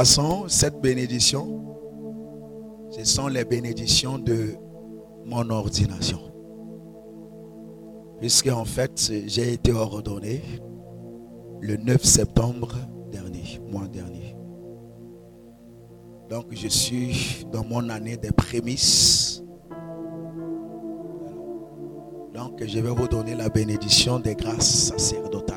passant, cette bénédiction, ce sont les bénédictions de mon ordination. Puisque en fait, j'ai été ordonné le 9 septembre dernier, mois dernier. Donc je suis dans mon année des prémices. Donc je vais vous donner la bénédiction des grâces sacerdotales.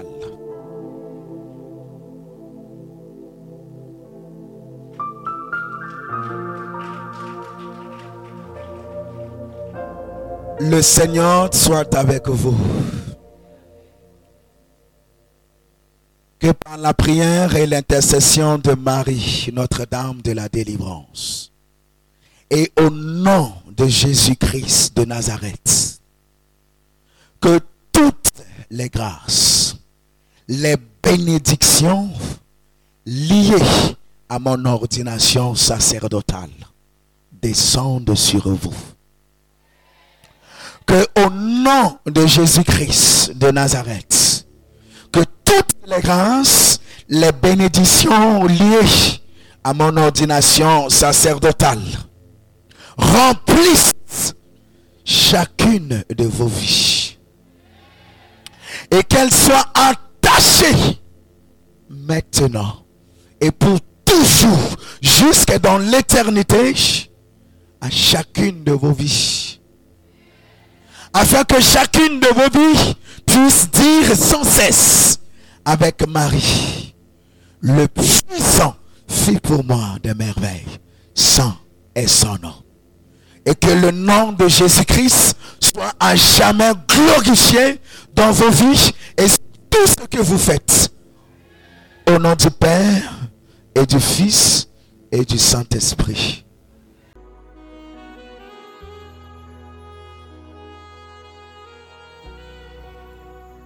Le Seigneur soit avec vous. Que par la prière et l'intercession de Marie, Notre-Dame de la délivrance, et au nom de Jésus-Christ de Nazareth, que toutes les grâces, les bénédictions liées à mon ordination sacerdotale descendent sur vous. Que au nom de Jésus-Christ de Nazareth, que toutes les grâces, les bénédictions liées à mon ordination sacerdotale remplissent chacune de vos vies. Et qu'elles soient attachées maintenant et pour toujours, jusque dans l'éternité, à chacune de vos vies. Afin que chacune de vos vies puisse dire sans cesse avec Marie, le puissant fit pour moi des merveilles, sans et son nom. Et que le nom de Jésus-Christ soit à jamais glorifié dans vos vies et tout ce que vous faites. Au nom du Père et du Fils et du Saint-Esprit.